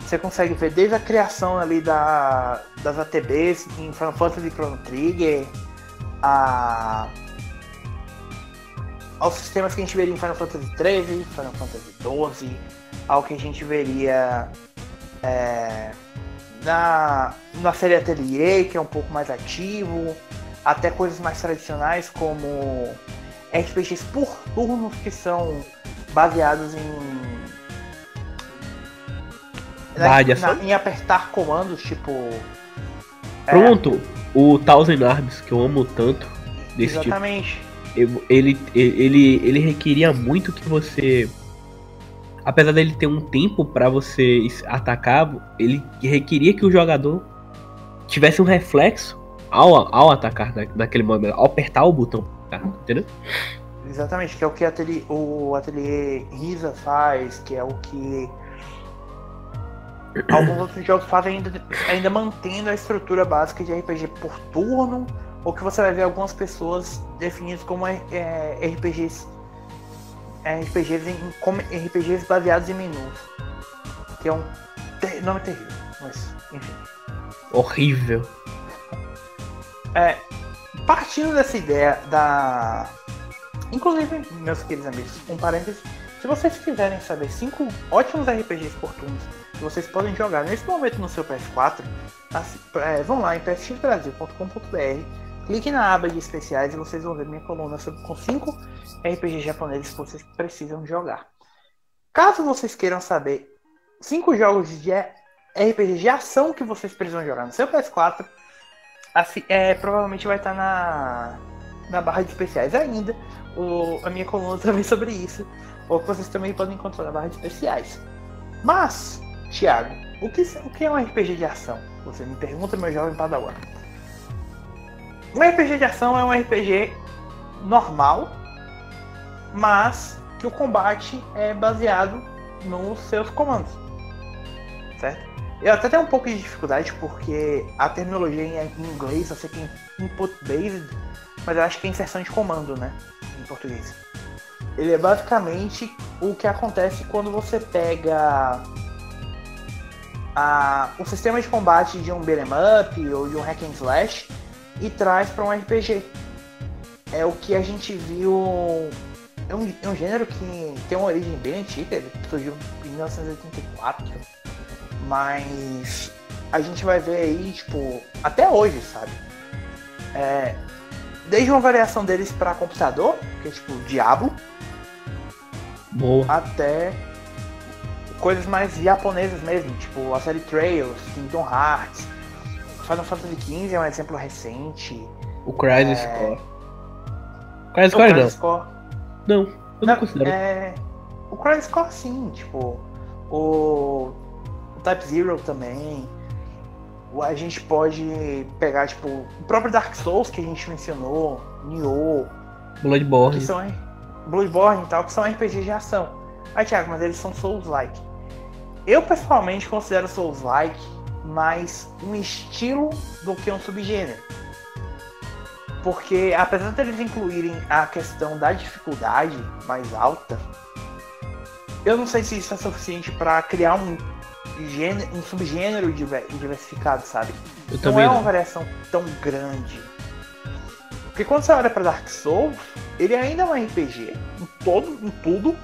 você consegue ver desde a criação ali da, das ATBs em Final Fantasy Chrono Trigger, a, aos sistemas que a gente veria em Final Fantasy XIII, Final Fantasy XII, ao que a gente veria é, na, na série Atelier, que é um pouco mais ativo, até coisas mais tradicionais como RPGs por turnos que são baseados em Na, em apertar comandos, tipo. é, Pronto, o Thousand Arms, que eu amo tanto desse tipo. exatamente. eu- ele, ele, ele requeria muito que você. Apesar dele ter um tempo pra você atacar, ele requeria que o jogador tivesse um reflexo ao, ao atacar na, naquele momento, ao apertar o botão. atacar, Entendeu? Exatamente, que é o que ateliê, o ateliê Risa faz, que é o que alguns outros jogos fazem ainda, ainda mantendo a estrutura básica de RPG por turno, ou que você vai ver algumas pessoas definidas como é, RPGs é, RPGs, em, como RPGs baseados em menus. Que é um ter- nome terrível, mas enfim. Horrível. É, partindo dessa ideia da. Inclusive, meus queridos amigos, um parênteses, se vocês quiserem saber cinco ótimos RPGs por turnos que vocês podem jogar nesse momento no seu PS4, assi- é, vão lá em psxbrasil.com.br, cliquem na aba de especiais e vocês vão ver minha coluna sobre, com cinco RPGs japoneses que vocês precisam jogar. Caso vocês queiram saber cinco jogos de RPG de ação que vocês precisam jogar no seu PS4, Assim, é, provavelmente vai estar na, na barra de especiais ainda. O, a minha coluna também sobre isso. Ou que vocês também podem encontrar na barra de especiais. Mas, Thiago, o que, o que é um RPG de ação? Você me pergunta, meu jovem padawan. Um RPG de ação é um RPG normal, mas que o combate é baseado nos seus comandos. Certo? Eu até tenho um pouco de dificuldade porque a terminologia em inglês sei que é input based, mas eu acho que é inserção de comando, né? Em português. Ele é basicamente o que acontece quando você pega a, o sistema de combate de um beat'em up ou de um hack and slash e traz para um RPG. É o que a gente viu. É um, é um gênero que tem uma origem bem antiga, ele surgiu em 1984 mas a gente vai ver aí, tipo, até hoje, sabe? É, desde uma variação deles para computador, que é tipo Diablo, Boa. até coisas mais japonesas mesmo, tipo a série Trails, Kingdom Hearts, Final Fantasy XV é um exemplo recente. O Crisis É. Core. Crisis Core não. Crisis Core, Não, eu não, não considero. É... O Crisis Core sim, tipo. O... o Type Zero também. A gente pode pegar, tipo, o próprio Dark Souls que a gente mencionou, Nioh. Bloodborne. Que são Bloodborne e tal, que são RPGs de ação. Ah, Thiago, mas eles são Souls-like. Eu pessoalmente considero Souls-like mais um estilo do que um subgênero. Porque apesar de eles incluírem a questão da dificuldade mais alta, eu não sei se isso é suficiente para criar um, gênero, um subgênero diversificado, sabe? Eu não é uma variação tão grande. Porque quando você olha para Dark Souls, ele ainda é um RPG em todo, em tudo.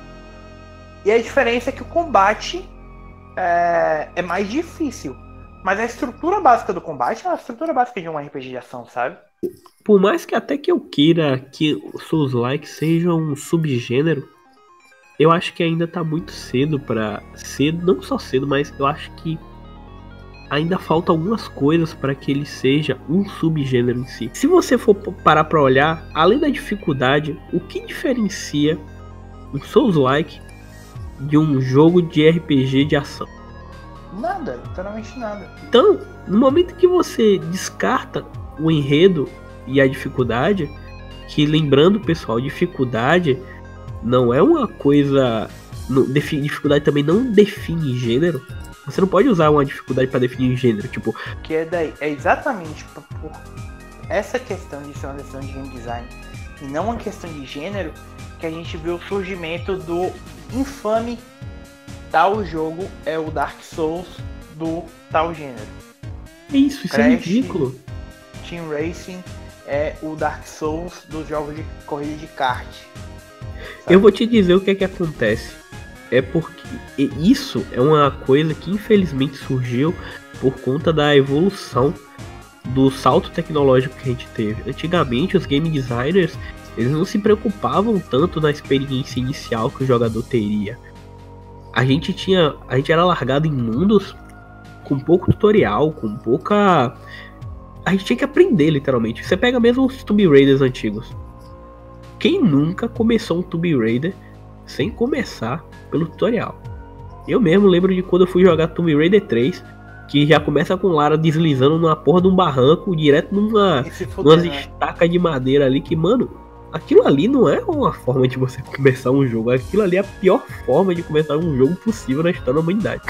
E a diferença é que o combate é, é mais difícil. Mas a estrutura básica do combate é a estrutura básica de um RPG de ação, sabe? Por mais que até que eu queira que o Souls-like seja um subgênero, eu acho que ainda tá muito cedo para cedo, não só cedo, mas eu acho que ainda falta algumas coisas para que ele seja um subgênero em si. Se você for parar para olhar, além da dificuldade, o que diferencia um Souls-like de um jogo de RPG de ação? Nada, literalmente nada. Então, no momento que você descarta o enredo e a dificuldade, que lembrando pessoal, dificuldade não é uma coisa. dificuldade também não define gênero. Você não pode usar uma dificuldade para definir gênero, tipo. Que é daí, é exatamente por, por essa questão de ser uma questão de game design e não uma questão de gênero que a gente viu o surgimento do infame tal jogo é o Dark Souls do tal gênero. Isso, isso é Crash, é ridículo. Team Racing é o Dark Souls dos jogos de corrida de kart. Eu vou te dizer o que é que acontece. É porque isso é uma coisa que infelizmente surgiu por conta da evolução do salto tecnológico que a gente teve. Antigamente os game designers eles não se preocupavam tanto na experiência inicial que o jogador teria. A gente tinha, a gente era largado em mundos com pouco tutorial, com pouca a gente tinha que aprender literalmente. Você pega mesmo os Tomb Raiders antigos. Quem nunca começou um Tomb Raider sem começar pelo tutorial? Eu mesmo lembro de quando eu fui jogar Tomb Raider 3, que já começa com Lara deslizando numa porra de um barranco, direto numa umas né? estacas de madeira ali, que, mano, aquilo ali não é uma forma de você começar um jogo, aquilo ali é a pior forma de começar um jogo possível na história da humanidade.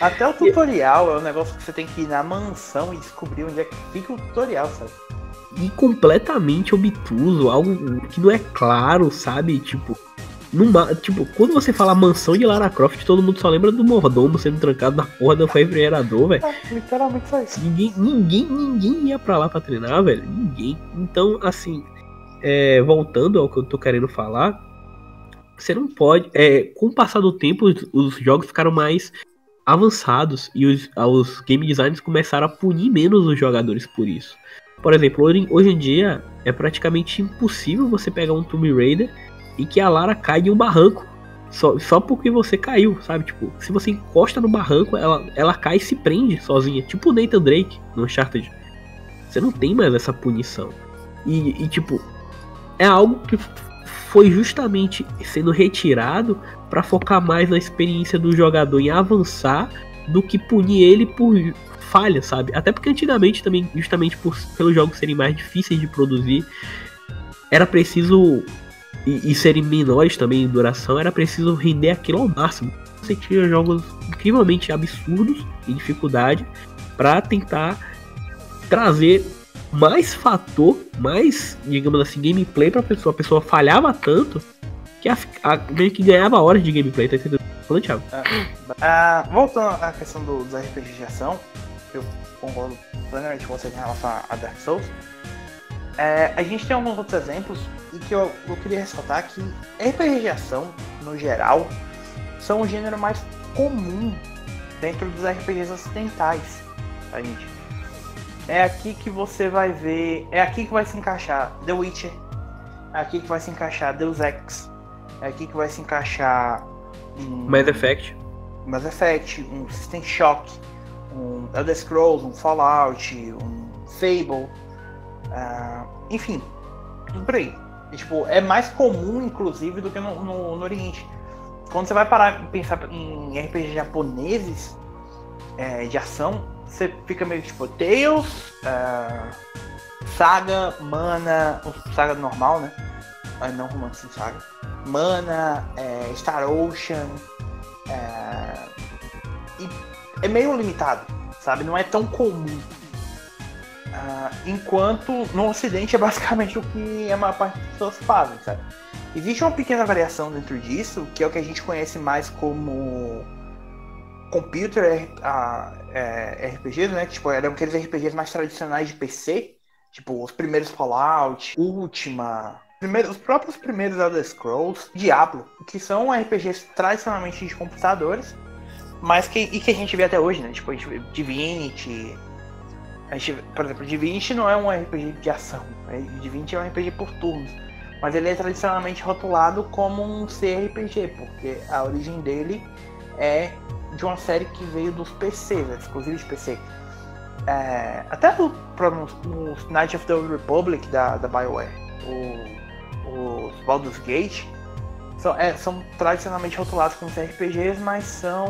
Até o tutorial é um negócio que você tem que ir na mansão e descobrir onde é que fica o tutorial, sabe? E completamente obtuso, algo que não é claro, sabe? Tipo, numa, tipo, quando você fala mansão de Lara Croft, todo mundo só lembra do mordomo sendo trancado na porra do refrigerador, velho. É, literalmente só isso. Ninguém, ninguém, ninguém ia pra lá pra treinar, velho. Ninguém. Então, assim, é, voltando ao que eu tô querendo falar, você não pode. É, com o passar do tempo, os, os jogos ficaram mais avançados e os, os game designers começaram a punir menos os jogadores por isso. Por exemplo, hoje em dia é praticamente impossível você pegar um Tomb Raider e que a Lara cai de um barranco só, só porque você caiu, sabe? Tipo, se você encosta no barranco, ela, ela cai e se prende sozinha, tipo o Nathan Drake no Uncharted. Você não tem mais essa punição. E, e tipo, é algo que foi justamente sendo retirado para focar mais na experiência do jogador em avançar do que punir ele por falha, sabe? Até porque antigamente também, justamente por, pelos jogos serem mais difíceis de produzir, era preciso e, e serem menores também em duração, era preciso render aquilo ao máximo. Você tinha jogos incrivelmente absurdos em dificuldade para tentar trazer mais fator, mais, digamos assim, gameplay pra pessoa. A pessoa falhava tanto que a, a, meio que ganhava horas de gameplay, tá entendendo? Falando, Thiago. Ah, ah, voltando à questão do, dos RPG de ação, eu concordo plenamente com você em relação a Dark Souls. É, a gente tem alguns outros exemplos e que eu, eu queria ressaltar que RPG de ação, no geral, são o gênero mais comum dentro dos RPGs ocidentais. A gente. É aqui que você vai ver. É aqui que vai se encaixar The Witcher. É aqui que vai se encaixar Deus Ex. É aqui que vai se encaixar um Mass Effect. Mass Effect, um System Shock, um Elder Scrolls, um Fallout, um Fable, uh, enfim, tudo por aí. E, tipo, é mais comum, inclusive, do que no, no, no Oriente. Quando você vai parar e pensar em RPG japoneses é, de ação, você fica meio tipo Tails, uh, Saga, Mana, Saga normal, né? Ah, não romance Saga. Mana, é, Star Ocean. É, e é meio limitado, sabe? Não é tão comum. Uh, enquanto no Ocidente é basicamente o que a maior parte das pessoas fazem, sabe? Existe uma pequena variação dentro disso, que é o que a gente conhece mais como computer uh, é, RPGs, né? Tipo, eram aqueles RPGs mais tradicionais de PC, tipo os primeiros Fallout, Ultima, os próprios primeiros Elder Scrolls, Diablo, que são RPGs tradicionalmente de computadores, mas que, e que a gente vê até hoje, né? Tipo, a Divinity. A gente, por exemplo, Divinity não é um RPG de ação. Né? Divinity é um RPG por turnos. Mas ele é tradicionalmente rotulado como um CRPG, porque a origem dele é de uma série que veio dos PCs, né? exclusivo de PC. É, até no, no, no Night of the Old Republic da, da BioWare, o, os Baldur's Gate, são, é, são tradicionalmente rotulados como RPGs, mas são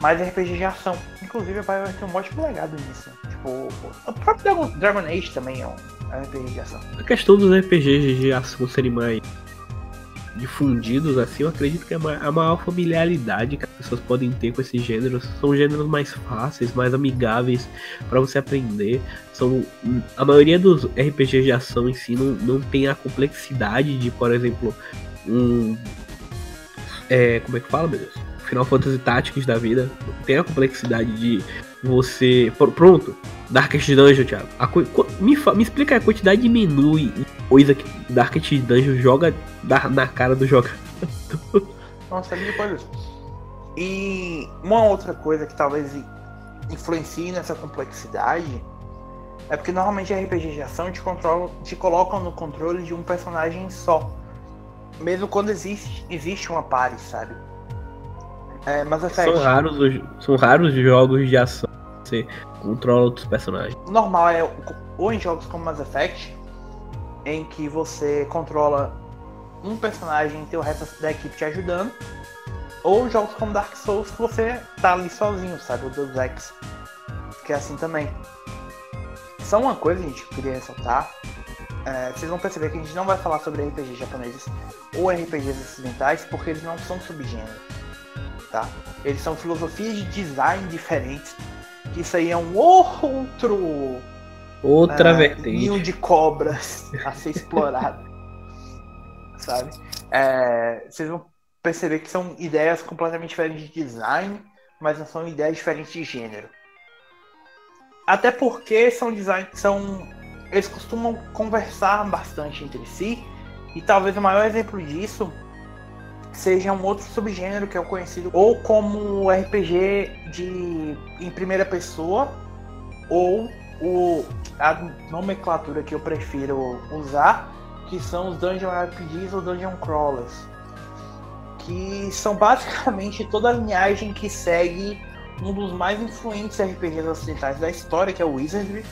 mais RPGs de ação. Inclusive a BioWare tem um ótimo legado nisso. Tipo, o próprio Dragon, Age também é um RPG de ação. A questão dos RPGs de ação serem mais difundidos assim, eu acredito que a maior familiaridade que as pessoas podem ter com esses gêneros são gêneros mais fáceis, mais amigáveis para você aprender. São a maioria dos RPGs de ação em si não, não tem a complexidade de, por exemplo, um. É, como é que fala, meu Deus? Final Fantasy Tactics da vida. Tem a complexidade de você. Pronto, Darkest Dungeon, Thiago. Me, me, explica a quantidade de menu e coisa que Darkest Dungeon joga na, cara do jogador. Nossa, que coisa. E uma outra coisa que talvez influencie nessa complexidade é porque normalmente RPG de ação te, controla, te colocam no controle de um personagem só mesmo quando existe, existe uma party, sabe? É, mas são raros os, são raros os jogos de ação que você controla outros personagens. Normal é ou em jogos como Mass Effect, em que você controla um personagem e tem o resto da equipe te ajudando, ou jogos como Dark Souls que você tá ali sozinho, sabe? O Deus Ex, que é assim também. Só uma coisa, gente, que eu queria ressaltar é, vocês vão perceber que a gente não vai falar sobre RPGs japoneses ou RPGs ocidentais porque eles não são subgêneros, tá? Eles são filosofias de design diferentes. Que isso aí é um outro outra uh, vertente ninho de cobras a ser explorado, sabe? É, vocês vão perceber que são ideias completamente diferentes de design, mas não são ideias diferentes de gênero. Até porque são design, são eles costumam conversar bastante entre si, e talvez o maior exemplo disso seja um outro subgênero que é o conhecido ou como RPG de em primeira pessoa ou o, a nomenclatura que eu prefiro usar que são os Dungeon RPGs ou Dungeon Crawlers que são basicamente toda a linhagem que segue um dos mais influentes RPGs ocidentais da história que é o Wizardry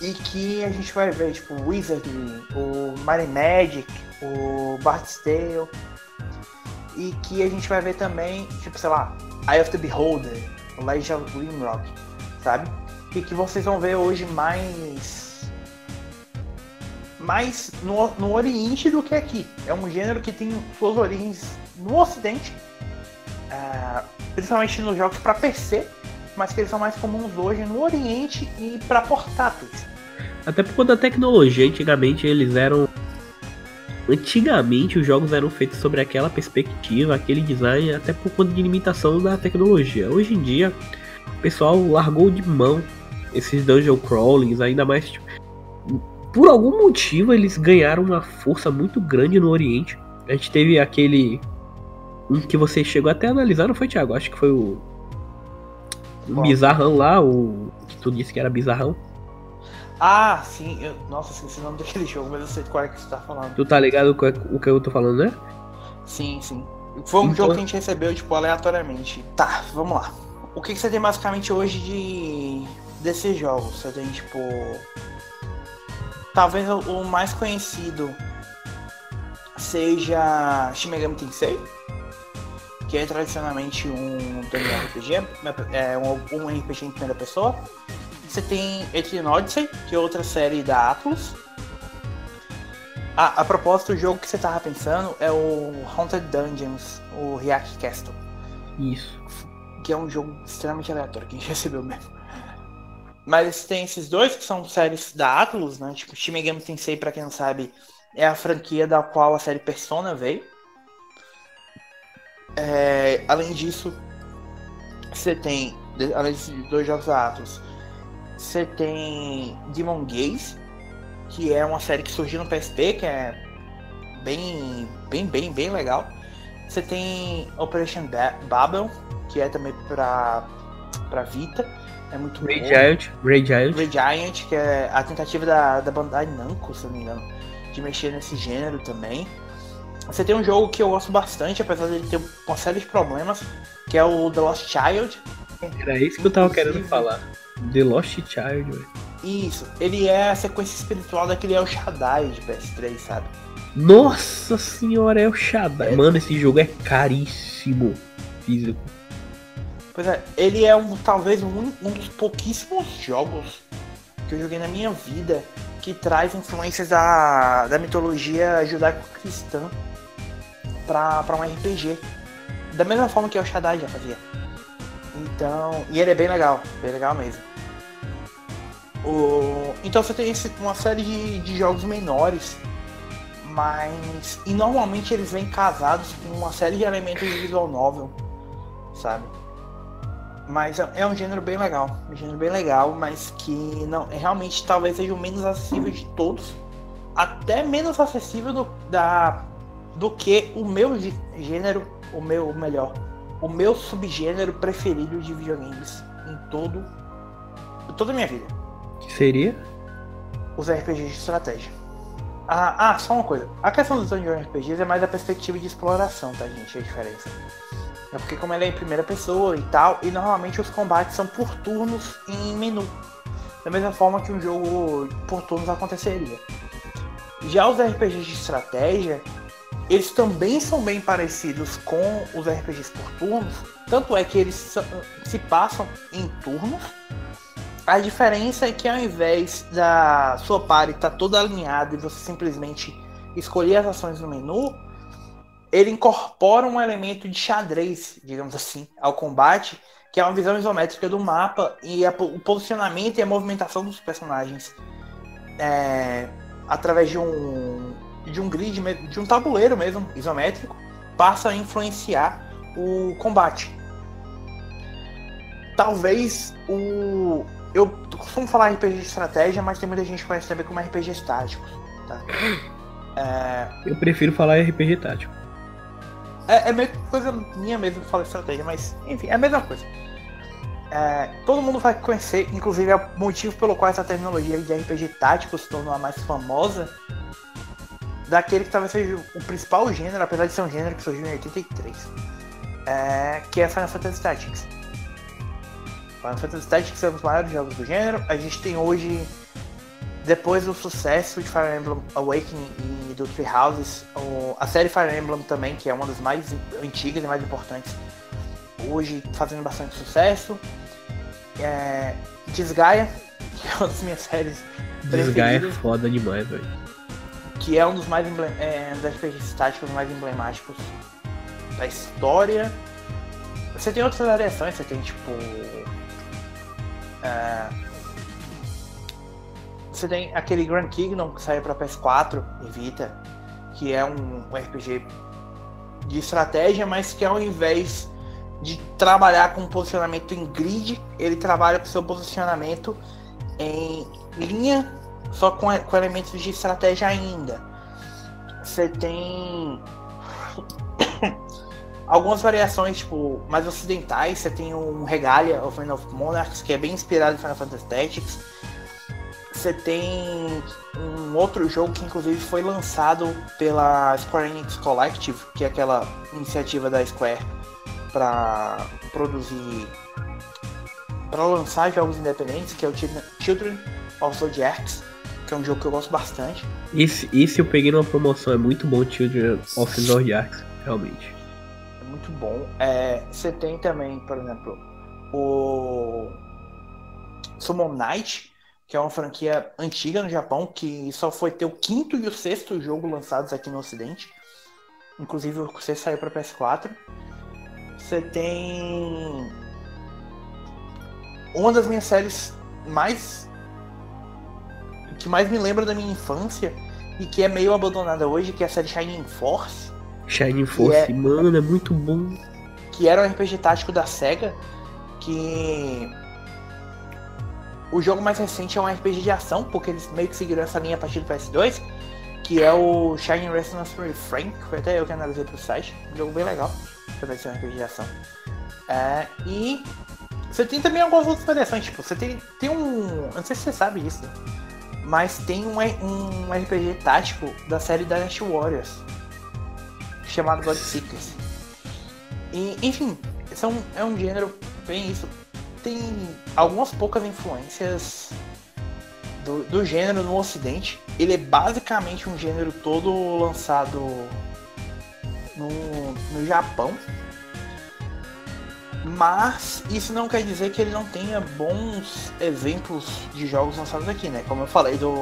e que a gente vai ver, tipo, Wizardry, o Mighty Magic, o Bard's Tale, e que a gente vai ver também, tipo, sei lá, Eye of the Beholder, Legend of Grimrock, sabe? E que vocês vão ver hoje mais mais no, no Oriente do que aqui. É um gênero que tem suas origens no Ocidente, uh, principalmente nos jogos para PC, mas que eles são mais comuns hoje no Oriente e para portáteis. Até por conta da tecnologia, antigamente eles eram. Antigamente os jogos eram feitos sobre aquela perspectiva, aquele design, até por conta de limitação da tecnologia. Hoje em dia, o pessoal largou de mão esses dungeon crawlings, ainda mais. Tipo, por algum motivo eles ganharam uma força muito grande no Oriente. A gente teve aquele. Um que você chegou até a analisar, não foi, Thiago? Acho que foi o o bizarrão lá, o que tu disse que era bizarrão. Ah, sim. Eu, nossa, esqueci o nome daquele jogo, mas eu sei qual é que você tá falando. Tu tá ligado com o que eu tô falando, né? Sim, sim. Foi um então... jogo que a gente recebeu, tipo, aleatoriamente. Tá, vamos lá. O que, que você tem basicamente hoje de desses jogos? Você tem, tipo. Talvez o mais conhecido seja Shin Megami Tensei, que é tradicionalmente um RPG, é um, um RPG em primeira pessoa. Você tem Etrian Odyssey, que é outra série da Atlus. Ah, a propósito, o jogo que você tava pensando é o Haunted Dungeons, o React Castle. Isso. Que é um jogo extremamente aleatório, que a gente recebeu mesmo. Mas tem esses dois que são séries da Atlus, né? Tipo, Shin Megami Tensei, pra quem não sabe, é a franquia da qual a série Persona veio. É, além disso, você tem, além desses dois jogos da Atlus, você tem Demon Gaze, que é uma série que surgiu no PSP, que é bem, bem, bem, bem legal. Você tem Operation Babel, que é também pra, pra Vita. É muito Ray Giant, Ray Giant. Ray Giant, que é a tentativa da, da Bandai Namco, se não me engano, de mexer nesse gênero também. Você tem um jogo que eu gosto bastante, apesar de ele ter uma série de problemas, que é o The Lost Child. Era isso que eu tava querendo falar. The Lost Child, velho. Isso, ele é a sequência espiritual daquele El Shaddai de PS3, sabe? Nossa senhora, é o Shaddai. É. Mano, esse jogo é caríssimo físico. Pois é, ele é um talvez um, um dos pouquíssimos jogos que eu joguei na minha vida que traz influências da, da mitologia judaico-cristã para um RPG. Da mesma forma que o Shaddai já fazia. Então, e ele é bem legal, bem legal mesmo. O, então você tem uma série de, de jogos menores, mas. E normalmente eles vêm casados com uma série de elementos de visual novel, sabe? Mas é, é um gênero bem legal. Um gênero bem legal, mas que não realmente talvez seja o menos acessível de todos. Até menos acessível do, da, do que o meu gênero, o meu melhor, o meu subgênero preferido de videogames em todo toda a minha vida. Que seria? Os RPGs de estratégia. Ah, ah, só uma coisa. A questão dos Dungeon RPGs é mais a perspectiva de exploração, tá, gente? A diferença. É porque como ele é em primeira pessoa e tal, e normalmente os combates são por turnos em menu. Da mesma forma que um jogo por turnos aconteceria. Já os RPGs de estratégia, eles também são bem parecidos com os RPGs por turnos, tanto é que eles se passam em turnos. A diferença é que ao invés da sua party estar tá toda alinhada e você simplesmente escolher as ações no menu, ele incorpora um elemento de xadrez, digamos assim, ao combate, que é uma visão isométrica do mapa e a, o posicionamento e a movimentação dos personagens é, através de um de um grid, de um tabuleiro mesmo, isométrico, passa a influenciar o combate. Talvez o. Eu costumo falar RPG de estratégia, mas tem muita gente que conhece também como RPG estático. Tá? É... Eu prefiro falar RPG tático. É, é meio coisa minha mesmo que fala estratégia, mas enfim, é a mesma coisa. É, todo mundo vai conhecer, inclusive é o motivo pelo qual essa terminologia de RPG tático se tornou a mais famosa, daquele que talvez seja o principal gênero, apesar de ser um gênero que surgiu em 83, é, que é Final Fantasy Tactics. Final Fantasy Tactics é um dos maiores jogos do gênero. A gente tem hoje, depois do sucesso de Fire Emblem Awakening e do Three Houses, a série Fire Emblem também, que é uma das mais antigas e mais importantes, hoje fazendo bastante sucesso. É, Desgaia, que é uma das minhas séries Desgaia é foda demais, velho que é um dos mais emblem é, um RPGs táticos mais emblemáticos da história. Você tem outras variações, você tem tipo. É, você tem aquele Grand Kingdom que saiu para PS4 e Vita, que é um, um RPG de estratégia, mas que ao invés de trabalhar com posicionamento em grid, ele trabalha com seu posicionamento em linha só com, com elementos de estratégia ainda. Você tem algumas variações, tipo, mais ocidentais. Você tem um Regalia of Man of Monarchs, que é bem inspirado em Final Fantasy Tactics. Você tem um outro jogo que inclusive foi lançado pela Square Enix Collective, que é aquela iniciativa da Square para produzir para lançar jogos independentes, que é o Children of Zodiacs que é um jogo que eu gosto bastante. Esse, esse eu peguei numa promoção, é muito bom Children of Zodiacs, realmente. Muito bom. É, você tem também, por exemplo, o Summon Night, que é uma franquia antiga no Japão, que só foi ter o quinto e o sexto jogo lançados aqui no Ocidente. Inclusive o sexto saiu para PS4. Você tem uma das minhas séries mais que mais me lembra da minha infância e que é meio abandonada hoje, que é a série Shining Force. Shining Force, é, mano, é muito bom. Que era um RPG tático da SEGA, que o jogo mais recente é um RPG de ação, porque eles meio que seguiram essa linha a partir do PS2, que é o Shining Resonance Refrain, que foi até eu que analisei pro site. Um jogo bem legal, pra ser um RPG de ação. É, e você tem também algumas outras variações, tipo, você tem, tem um. Não sei se você sabe disso, mas tem um, um RPG tático da série Dynasty Warriors chamado God Seekers. E, enfim, são, é um gênero bem isso. Tem algumas poucas influências do, do gênero no ocidente. Ele é basicamente um gênero todo lançado no, no Japão mas isso não quer dizer que ele não tenha bons exemplos de jogos lançados aqui, né? Como eu falei do.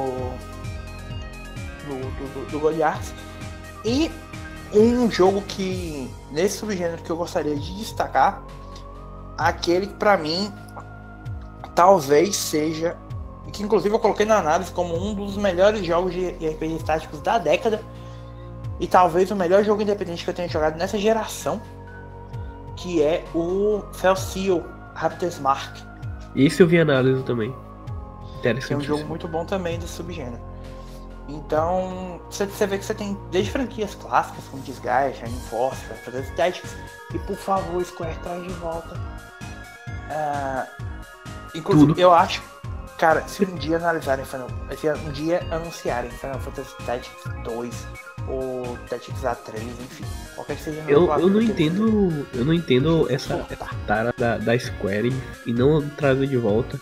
do, do, do Goliath. E um jogo que. nesse subgênero que eu gostaria de destacar. Aquele que pra mim talvez seja. Que inclusive eu coloquei na análise como um dos melhores jogos de RPG táticos da década. E talvez o melhor jogo independente que eu tenha jogado nessa geração que é o Felseal Raptors Mark. Isso eu vi análise também. Interessante. É um jogo muito bom também desse subgênero. Então, você, vê que você tem desde franquias clássicas como Disguise, Shining Force, Fantasy Tactics, e por favor, Square traz de volta. Uh, inclusive, Tudo. eu acho, cara, se um dia analisarem Final, se um dia anunciarem Final Fantasy Tactics 2 ou Tactics A3, enfim. Qualquer que seja eu, eu não entendo. Eu não entendo essa, tara da, da Square e não trazer de volta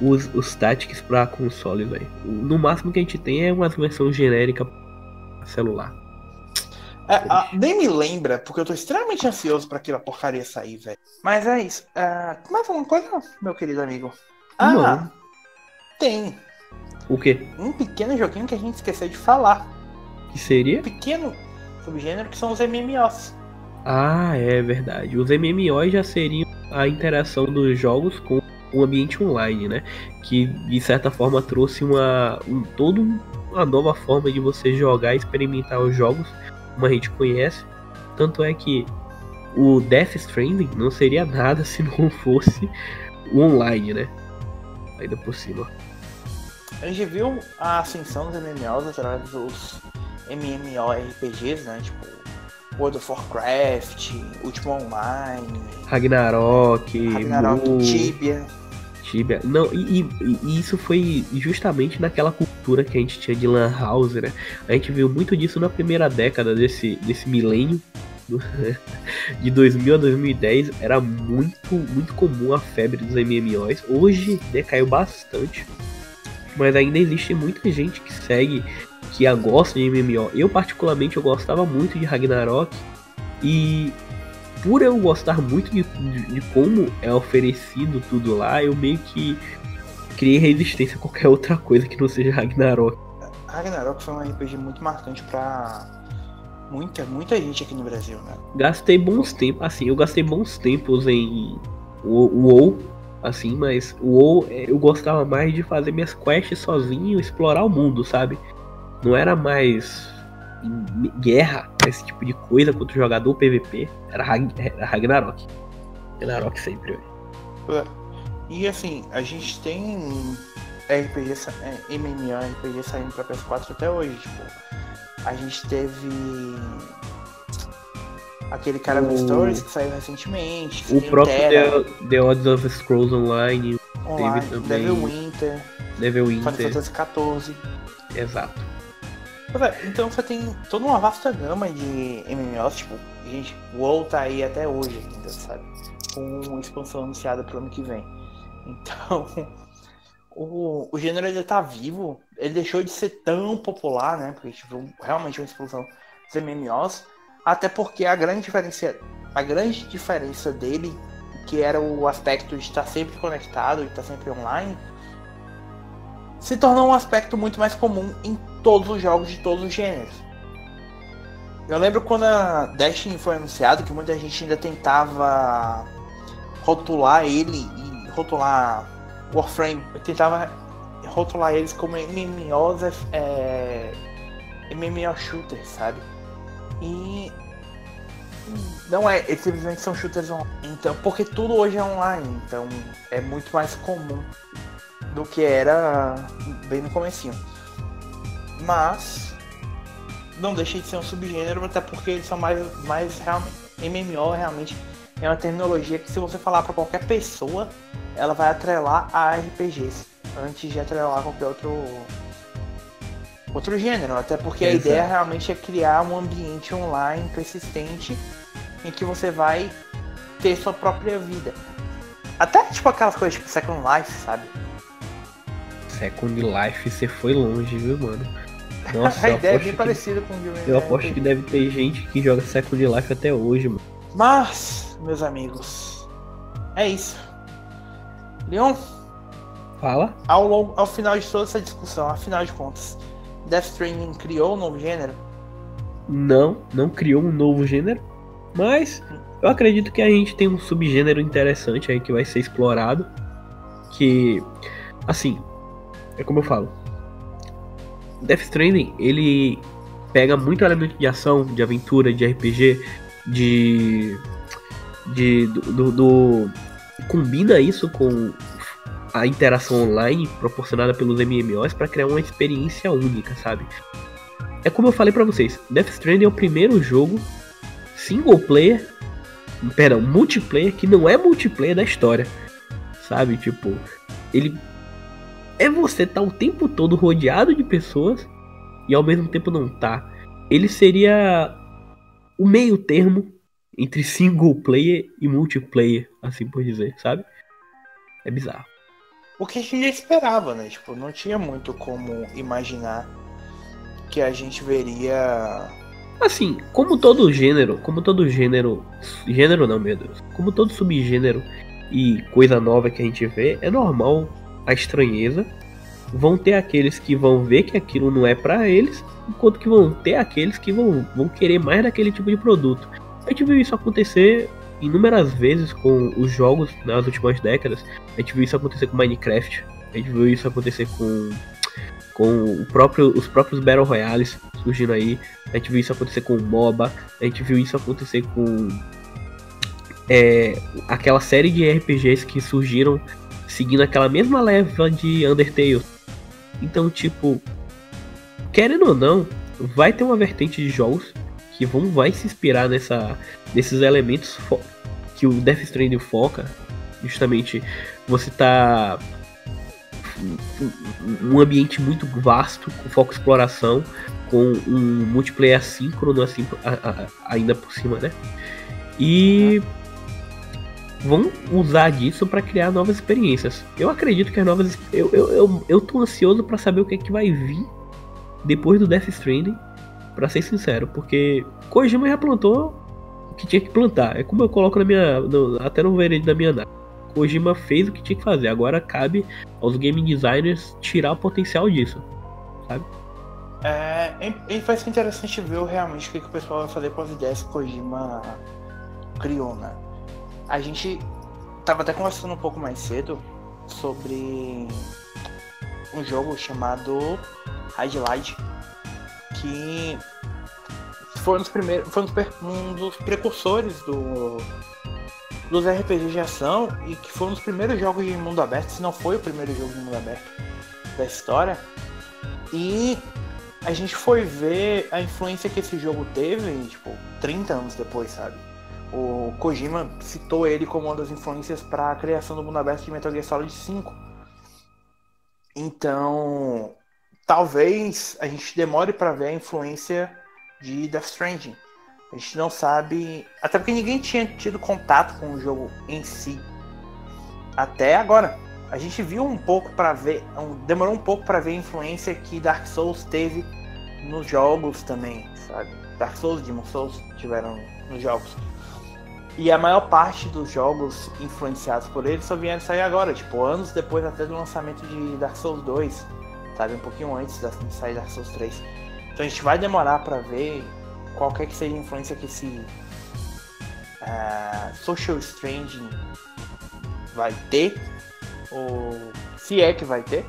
os, os Tactics pra console, velho. No máximo que a gente tem é uma versão genérica celular. É, a, nem me lembra, porque eu tô extremamente ansioso para aquela porcaria sair, velho. Mas é isso. Uh, mais uma coisa, meu querido amigo. Ah, não. tem. O quê? Um pequeno joguinho que a gente esqueceu de falar. Que seria? Um pequeno subgênero que são os MMOs. Ah, é verdade. Os MMOs já seriam a interação dos jogos com o ambiente online, né? Que de certa forma trouxe uma um, todo uma nova forma de você jogar e experimentar os jogos, como a gente conhece. Tanto é que o Death Stranding não seria nada se não fosse o online, né? Ainda por cima. A gente viu a ascensão dos MMOs através dos MMORPGs, né? Tipo World of Warcraft, Ultima Online, Ragnarok, Ragnarok Mu, Tibia. Não, e, e, e, isso foi justamente naquela cultura que a gente tinha de Lan House, né? A gente viu muito disso na primeira década desse, desse milênio. De 2000 a 2010 era muito, muito comum a febre dos MMOs. Hoje decaiu bastante, mas ainda existe muita gente que segue que gosta de MMO. Eu particularmente eu gostava muito de Ragnarok e por eu gostar muito de, de, de, como é oferecido tudo lá, eu meio que criei resistência a qualquer outra coisa que não seja Ragnarok. Ragnarok foi um RPG muito marcante para muita, muita gente aqui no Brasil, né? Gastei bons tempos, assim, eu gastei bons tempos em WoW, assim, mas o WoW eu gostava mais de fazer minhas quests sozinho, explorar o mundo, sabe? não era mais guerra, esse tipo de coisa contra o jogador PVP, era, era Ragnarok. Ragnarok sempre. É. E assim, a gente tem RPG, é, MMO, RPG saindo pra PS4 até hoje, tipo, a gente teve aquele cara o... Stories que saiu recentemente. O próprio The, The Odds of Scrolls Online, Online teve também. Devil Winter. Devil Winter. Final Fantasy XIV. Exato. É, então você tem toda uma vasta gama de MMOs, tipo, gente, o WoW tá aí até hoje ainda, sabe? Com expansão anunciada pro ano que vem. Então, o, o gênero ainda tá vivo. ele deixou de ser tão popular, né? Porque gente viu realmente uma explosão dos MMOs. Até porque a grande diferença, a grande diferença dele, que era o aspecto de estar sempre conectado e estar sempre online, se tornou um aspecto muito mais comum em todos os jogos de todos os gêneros. Eu lembro quando a Destiny foi anunciado que muita gente ainda tentava rotular ele e rotular Warframe, eu tentava rotular eles como MMOs, é, MMO shooters, sabe? E não é, eles simplesmente são shooters online. Então, porque tudo hoje é online, então é muito mais comum do que era bem no comecinho. Mas não deixa de ser um subgênero, até porque eles são mais, mais realmente. MMO realmente é uma terminologia que se você falar para qualquer pessoa, ela vai atrelar a RPGs antes de atrelar qualquer outro outro gênero, até porque Exato. a ideia realmente é criar um ambiente online persistente em que você vai ter sua própria vida. Até tipo aquelas coisas tipo Second Life, sabe? Second Life, você foi longe, viu, mano? Nossa, a ideia é bem que... parecida com o Eu aposto que deve ter gente que joga Second Life até hoje, mano. Mas, meus amigos, é isso. Leon? Fala. Ao, longo, ao final de toda essa discussão, afinal de contas, Death Stranding criou um novo gênero? Não, não criou um novo gênero. Mas eu acredito que a gente tem um subgênero interessante aí que vai ser explorado. Que, assim, é como eu falo. Death Stranding, ele pega muito elemento de ação, de aventura, de RPG, de. de do, do, do combina isso com a interação online proporcionada pelos MMOs para criar uma experiência única, sabe? É como eu falei para vocês, Death Stranding é o primeiro jogo single player, perdão, multiplayer que não é multiplayer da história, sabe? Tipo, ele é você estar tá o tempo todo rodeado de pessoas e ao mesmo tempo não tá. Ele seria o meio termo entre single player e multiplayer, assim por dizer, sabe? É bizarro. O que a gente esperava, né? Tipo, não tinha muito como imaginar que a gente veria. Assim, como todo gênero, como todo gênero. Gênero não, meu Deus. Como todo subgênero e coisa nova que a gente vê, é normal a estranheza. Vão ter aqueles que vão ver que aquilo não é para eles, enquanto que vão ter aqueles que vão, vão querer mais daquele tipo de produto. A gente viu isso acontecer inúmeras vezes com os jogos nas últimas décadas. A gente viu isso acontecer com Minecraft, a gente viu isso acontecer com, com próprio, os próprios Battle Royales surgindo aí, a gente viu isso acontecer com MOBA, a gente viu isso acontecer com é, aquela série de RPGs que surgiram seguindo aquela mesma leva de Undertale. Então, tipo, querendo ou não, vai ter uma vertente de jogos que vão vai se inspirar nessa desses elementos que o Death Stranding foca, justamente você tá um ambiente muito vasto, com foco exploração, com um multiplayer assíncrono assim, ainda por cima, né? E vão usar disso para criar novas experiências. Eu acredito que as novas. Eu, eu, eu, eu tô ansioso para saber o que é que vai vir depois do Death Stranding, para ser sincero, porque Kojima já plantou que tinha que plantar. É como eu coloco na minha. No, até no veredito da minha análise. Kojima fez o que tinha que fazer. Agora cabe aos game designers tirar o potencial disso. Sabe? É, e vai ser interessante ver realmente o que, que o pessoal vai fazer com as ideias que Kojima criou, né? A gente tava até conversando um pouco mais cedo sobre um jogo chamado Highlight que foi um dos primeiros, foi um dos precursores do dos RPGs de ação e que foi um dos primeiros jogos de mundo aberto, se não foi o primeiro jogo de mundo aberto da história. E a gente foi ver a influência que esse jogo teve, tipo, 30 anos depois, sabe? O Kojima citou ele como uma das influências para a criação do mundo aberto de Metal Gear Solid 5. Então, talvez a gente demore para ver a influência de Death Stranding. A gente não sabe. Até porque ninguém tinha tido contato com o jogo em si. Até agora. a gente viu um pouco para ver, demorou um pouco para ver a influência que Dark Souls teve nos jogos também, sabe? Dark Souls, Demon Souls tiveram nos jogos. E a maior parte dos jogos influenciados por ele só vieram sair agora, tipo, anos depois até do lançamento de Dark Souls 2, sabe? Um pouquinho antes de sair Dark Souls 3. Então a gente vai demorar para ver qualquer que seja a influência que esse uh, Social Stranding vai ter, ou se é que vai ter.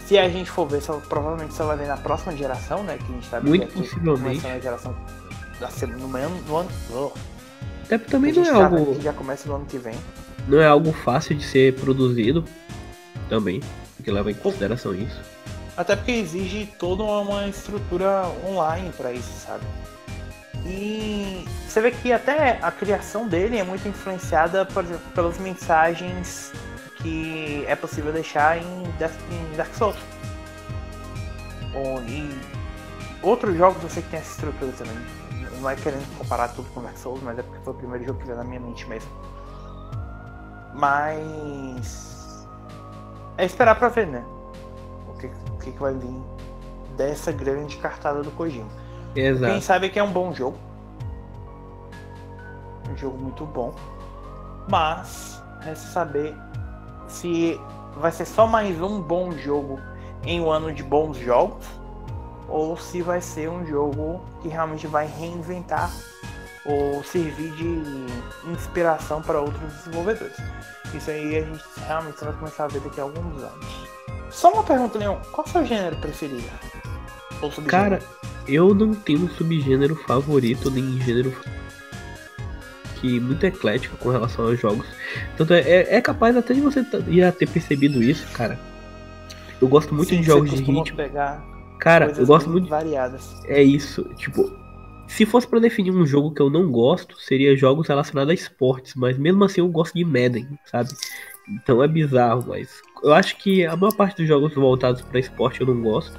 Se a gente for ver, só, provavelmente só vai ver na próxima geração, né? Que a gente tá Muito possivelmente. Na geração da, no, ano, no ano. Até também não é algo. já começa no ano que vem. Não é algo fácil de ser produzido também, porque leva em consideração isso. Até porque exige toda uma estrutura online para isso, sabe? E você vê que até a criação dele é muito influenciada, por exemplo, pelas mensagens que é possível deixar em Dark Souls. Ou em outros jogos você que tem essa estrutura também. Não é querendo comparar tudo com Dark Souls, mas é porque foi o primeiro jogo que veio na minha mente mesmo. Mas. É esperar pra ver, né? O que, o que vai vir dessa grande cartada do Kojima. Exato. Quem sabe que é um bom jogo. Um jogo muito bom. Mas resta saber se vai ser só mais um bom jogo em um ano de bons jogos ou se vai ser um jogo que realmente vai reinventar ou servir de inspiração para outros desenvolvedores. Isso aí a gente realmente vai começar a ver daqui a alguns anos. Só uma pergunta, Leon, qual é o seu gênero preferido? Cara, eu não tenho um subgênero favorito nem gênero que muito eclético com relação aos jogos. Tanto é, é, é capaz até de você já ter percebido isso, cara. Eu gosto muito Sim, de jogos de ritmo. Cara, eu gosto muito variadas. É isso, tipo, se fosse para definir um jogo que eu não gosto, seria jogos relacionados a esportes, mas mesmo assim eu gosto de Madden, sabe? Então é bizarro, mas eu acho que a maior parte dos jogos voltados para esporte eu não gosto.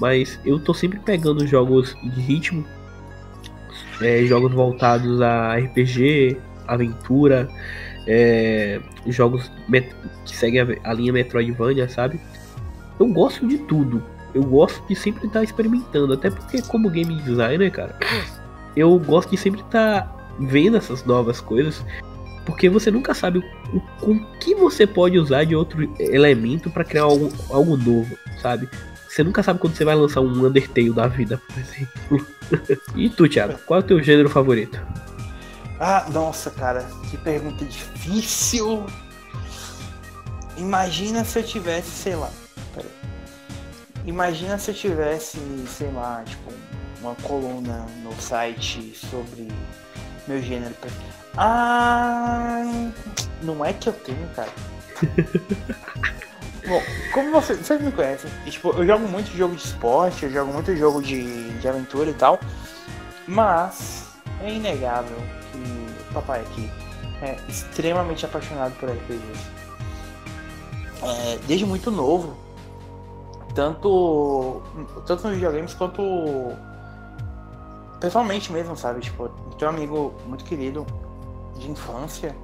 Mas eu tô sempre pegando jogos de ritmo, é, jogos voltados a RPG, aventura, é, jogos que seguem a, a, linha Metroidvania, sabe? Eu gosto de tudo. Eu gosto de sempre estar tá experimentando, até porque como game designer, cara, eu gosto de sempre estar tá vendo essas novas coisas, porque você nunca sabe o, o com que você pode usar de outro elemento para criar algo, algo novo, sabe? Você nunca sabe quando você vai lançar um Undertale da vida, por exemplo. e tu, Thiago, qual é o teu gênero favorito? Ah, nossa, cara, que pergunta difícil. Imagina se eu tivesse, sei lá. Imagina se eu tivesse, sei lá, tipo, uma coluna no site sobre meu gênero. Ah, não é que eu tenho, cara. Bom, como você, vocês me conhecem, tipo, eu jogo muito jogo de esporte, eu jogo muito jogo de, de aventura e tal, mas é inegável que o papai aqui é extremamente apaixonado por RPGs. É, desde muito novo, tanto, tanto nos videogames quanto pessoalmente mesmo, sabe? Tipo, tem um amigo muito querido de infância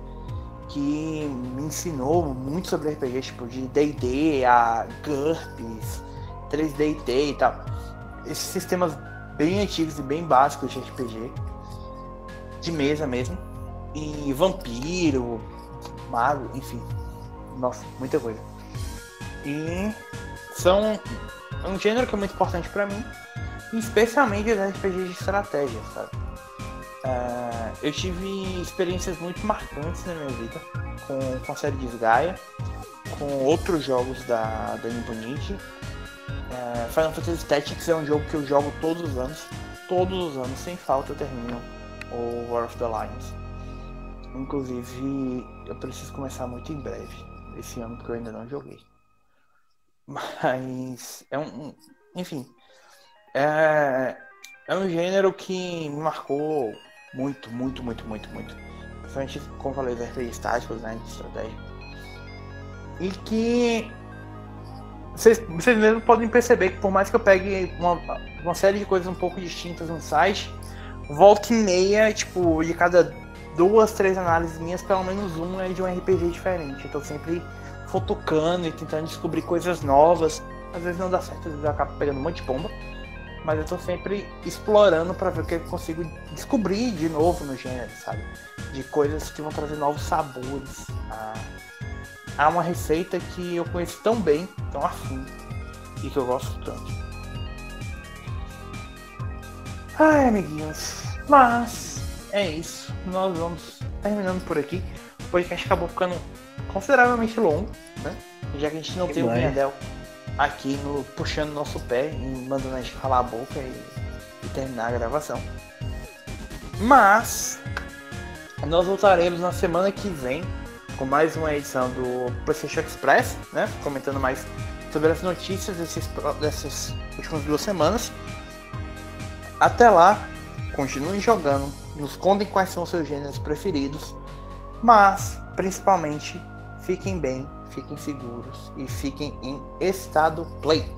que me ensinou muito sobre RPG, tipo de D&D, a GURPS, 3D&T e tal. Esses sistemas bem antigos e bem básicos de RPG, de mesa mesmo. E vampiro, mago, enfim. Nossa, muita coisa. E são é um gênero que é muito importante para mim, especialmente os RPGs de estratégia, sabe? Uh, eu tive experiências muito marcantes na minha vida com, com a série de Gaia, com outros jogos da, da Nipponichi. Uh, Final Fantasy Tactics é um jogo que eu jogo todos os anos, todos os anos, sem falta eu termino o War of the Lions. Inclusive, eu preciso começar muito em breve, esse ano que eu ainda não joguei. Mas é um. Enfim. É, é um gênero que me marcou muito, muito, muito, muito, muito. Principalmente, como falei, os RPGs táticos, né? De estratégia. E que vocês, vocês mesmos podem perceber que por mais que eu pegue uma, uma série de coisas um pouco distintas no site, volta e meia, tipo, de cada duas, três análises minhas, pelo menos um é de um RPG diferente. Tô sempre futucando e tentando descobrir coisas novas. Às vezes não dá certo, às vezes eu acabo pegando um monte de bomba. Mas eu tô sempre explorando para ver o que eu consigo descobrir de novo no gênero, sabe? De coisas que vão trazer novos sabores. Ah, há uma receita que eu conheço tão bem, tão afim, e que eu gosto tanto. Ai, amiguinhos. Mas é isso. Nós vamos terminando por aqui. O podcast acabou ficando consideravelmente longo, né? Já que a gente não tem o Vinhadel aqui no, puxando nosso pé e mandando a gente calar a boca e, e terminar a gravação. Mas nós voltaremos na semana que vem com mais uma edição do PlayStation Express, né? Comentando mais sobre as notícias desses, dessas últimas duas semanas. Até lá, continuem jogando, nos contem quais são os seus gêneros preferidos, mas principalmente fiquem bem, fiquem seguros e fiquem em estado play.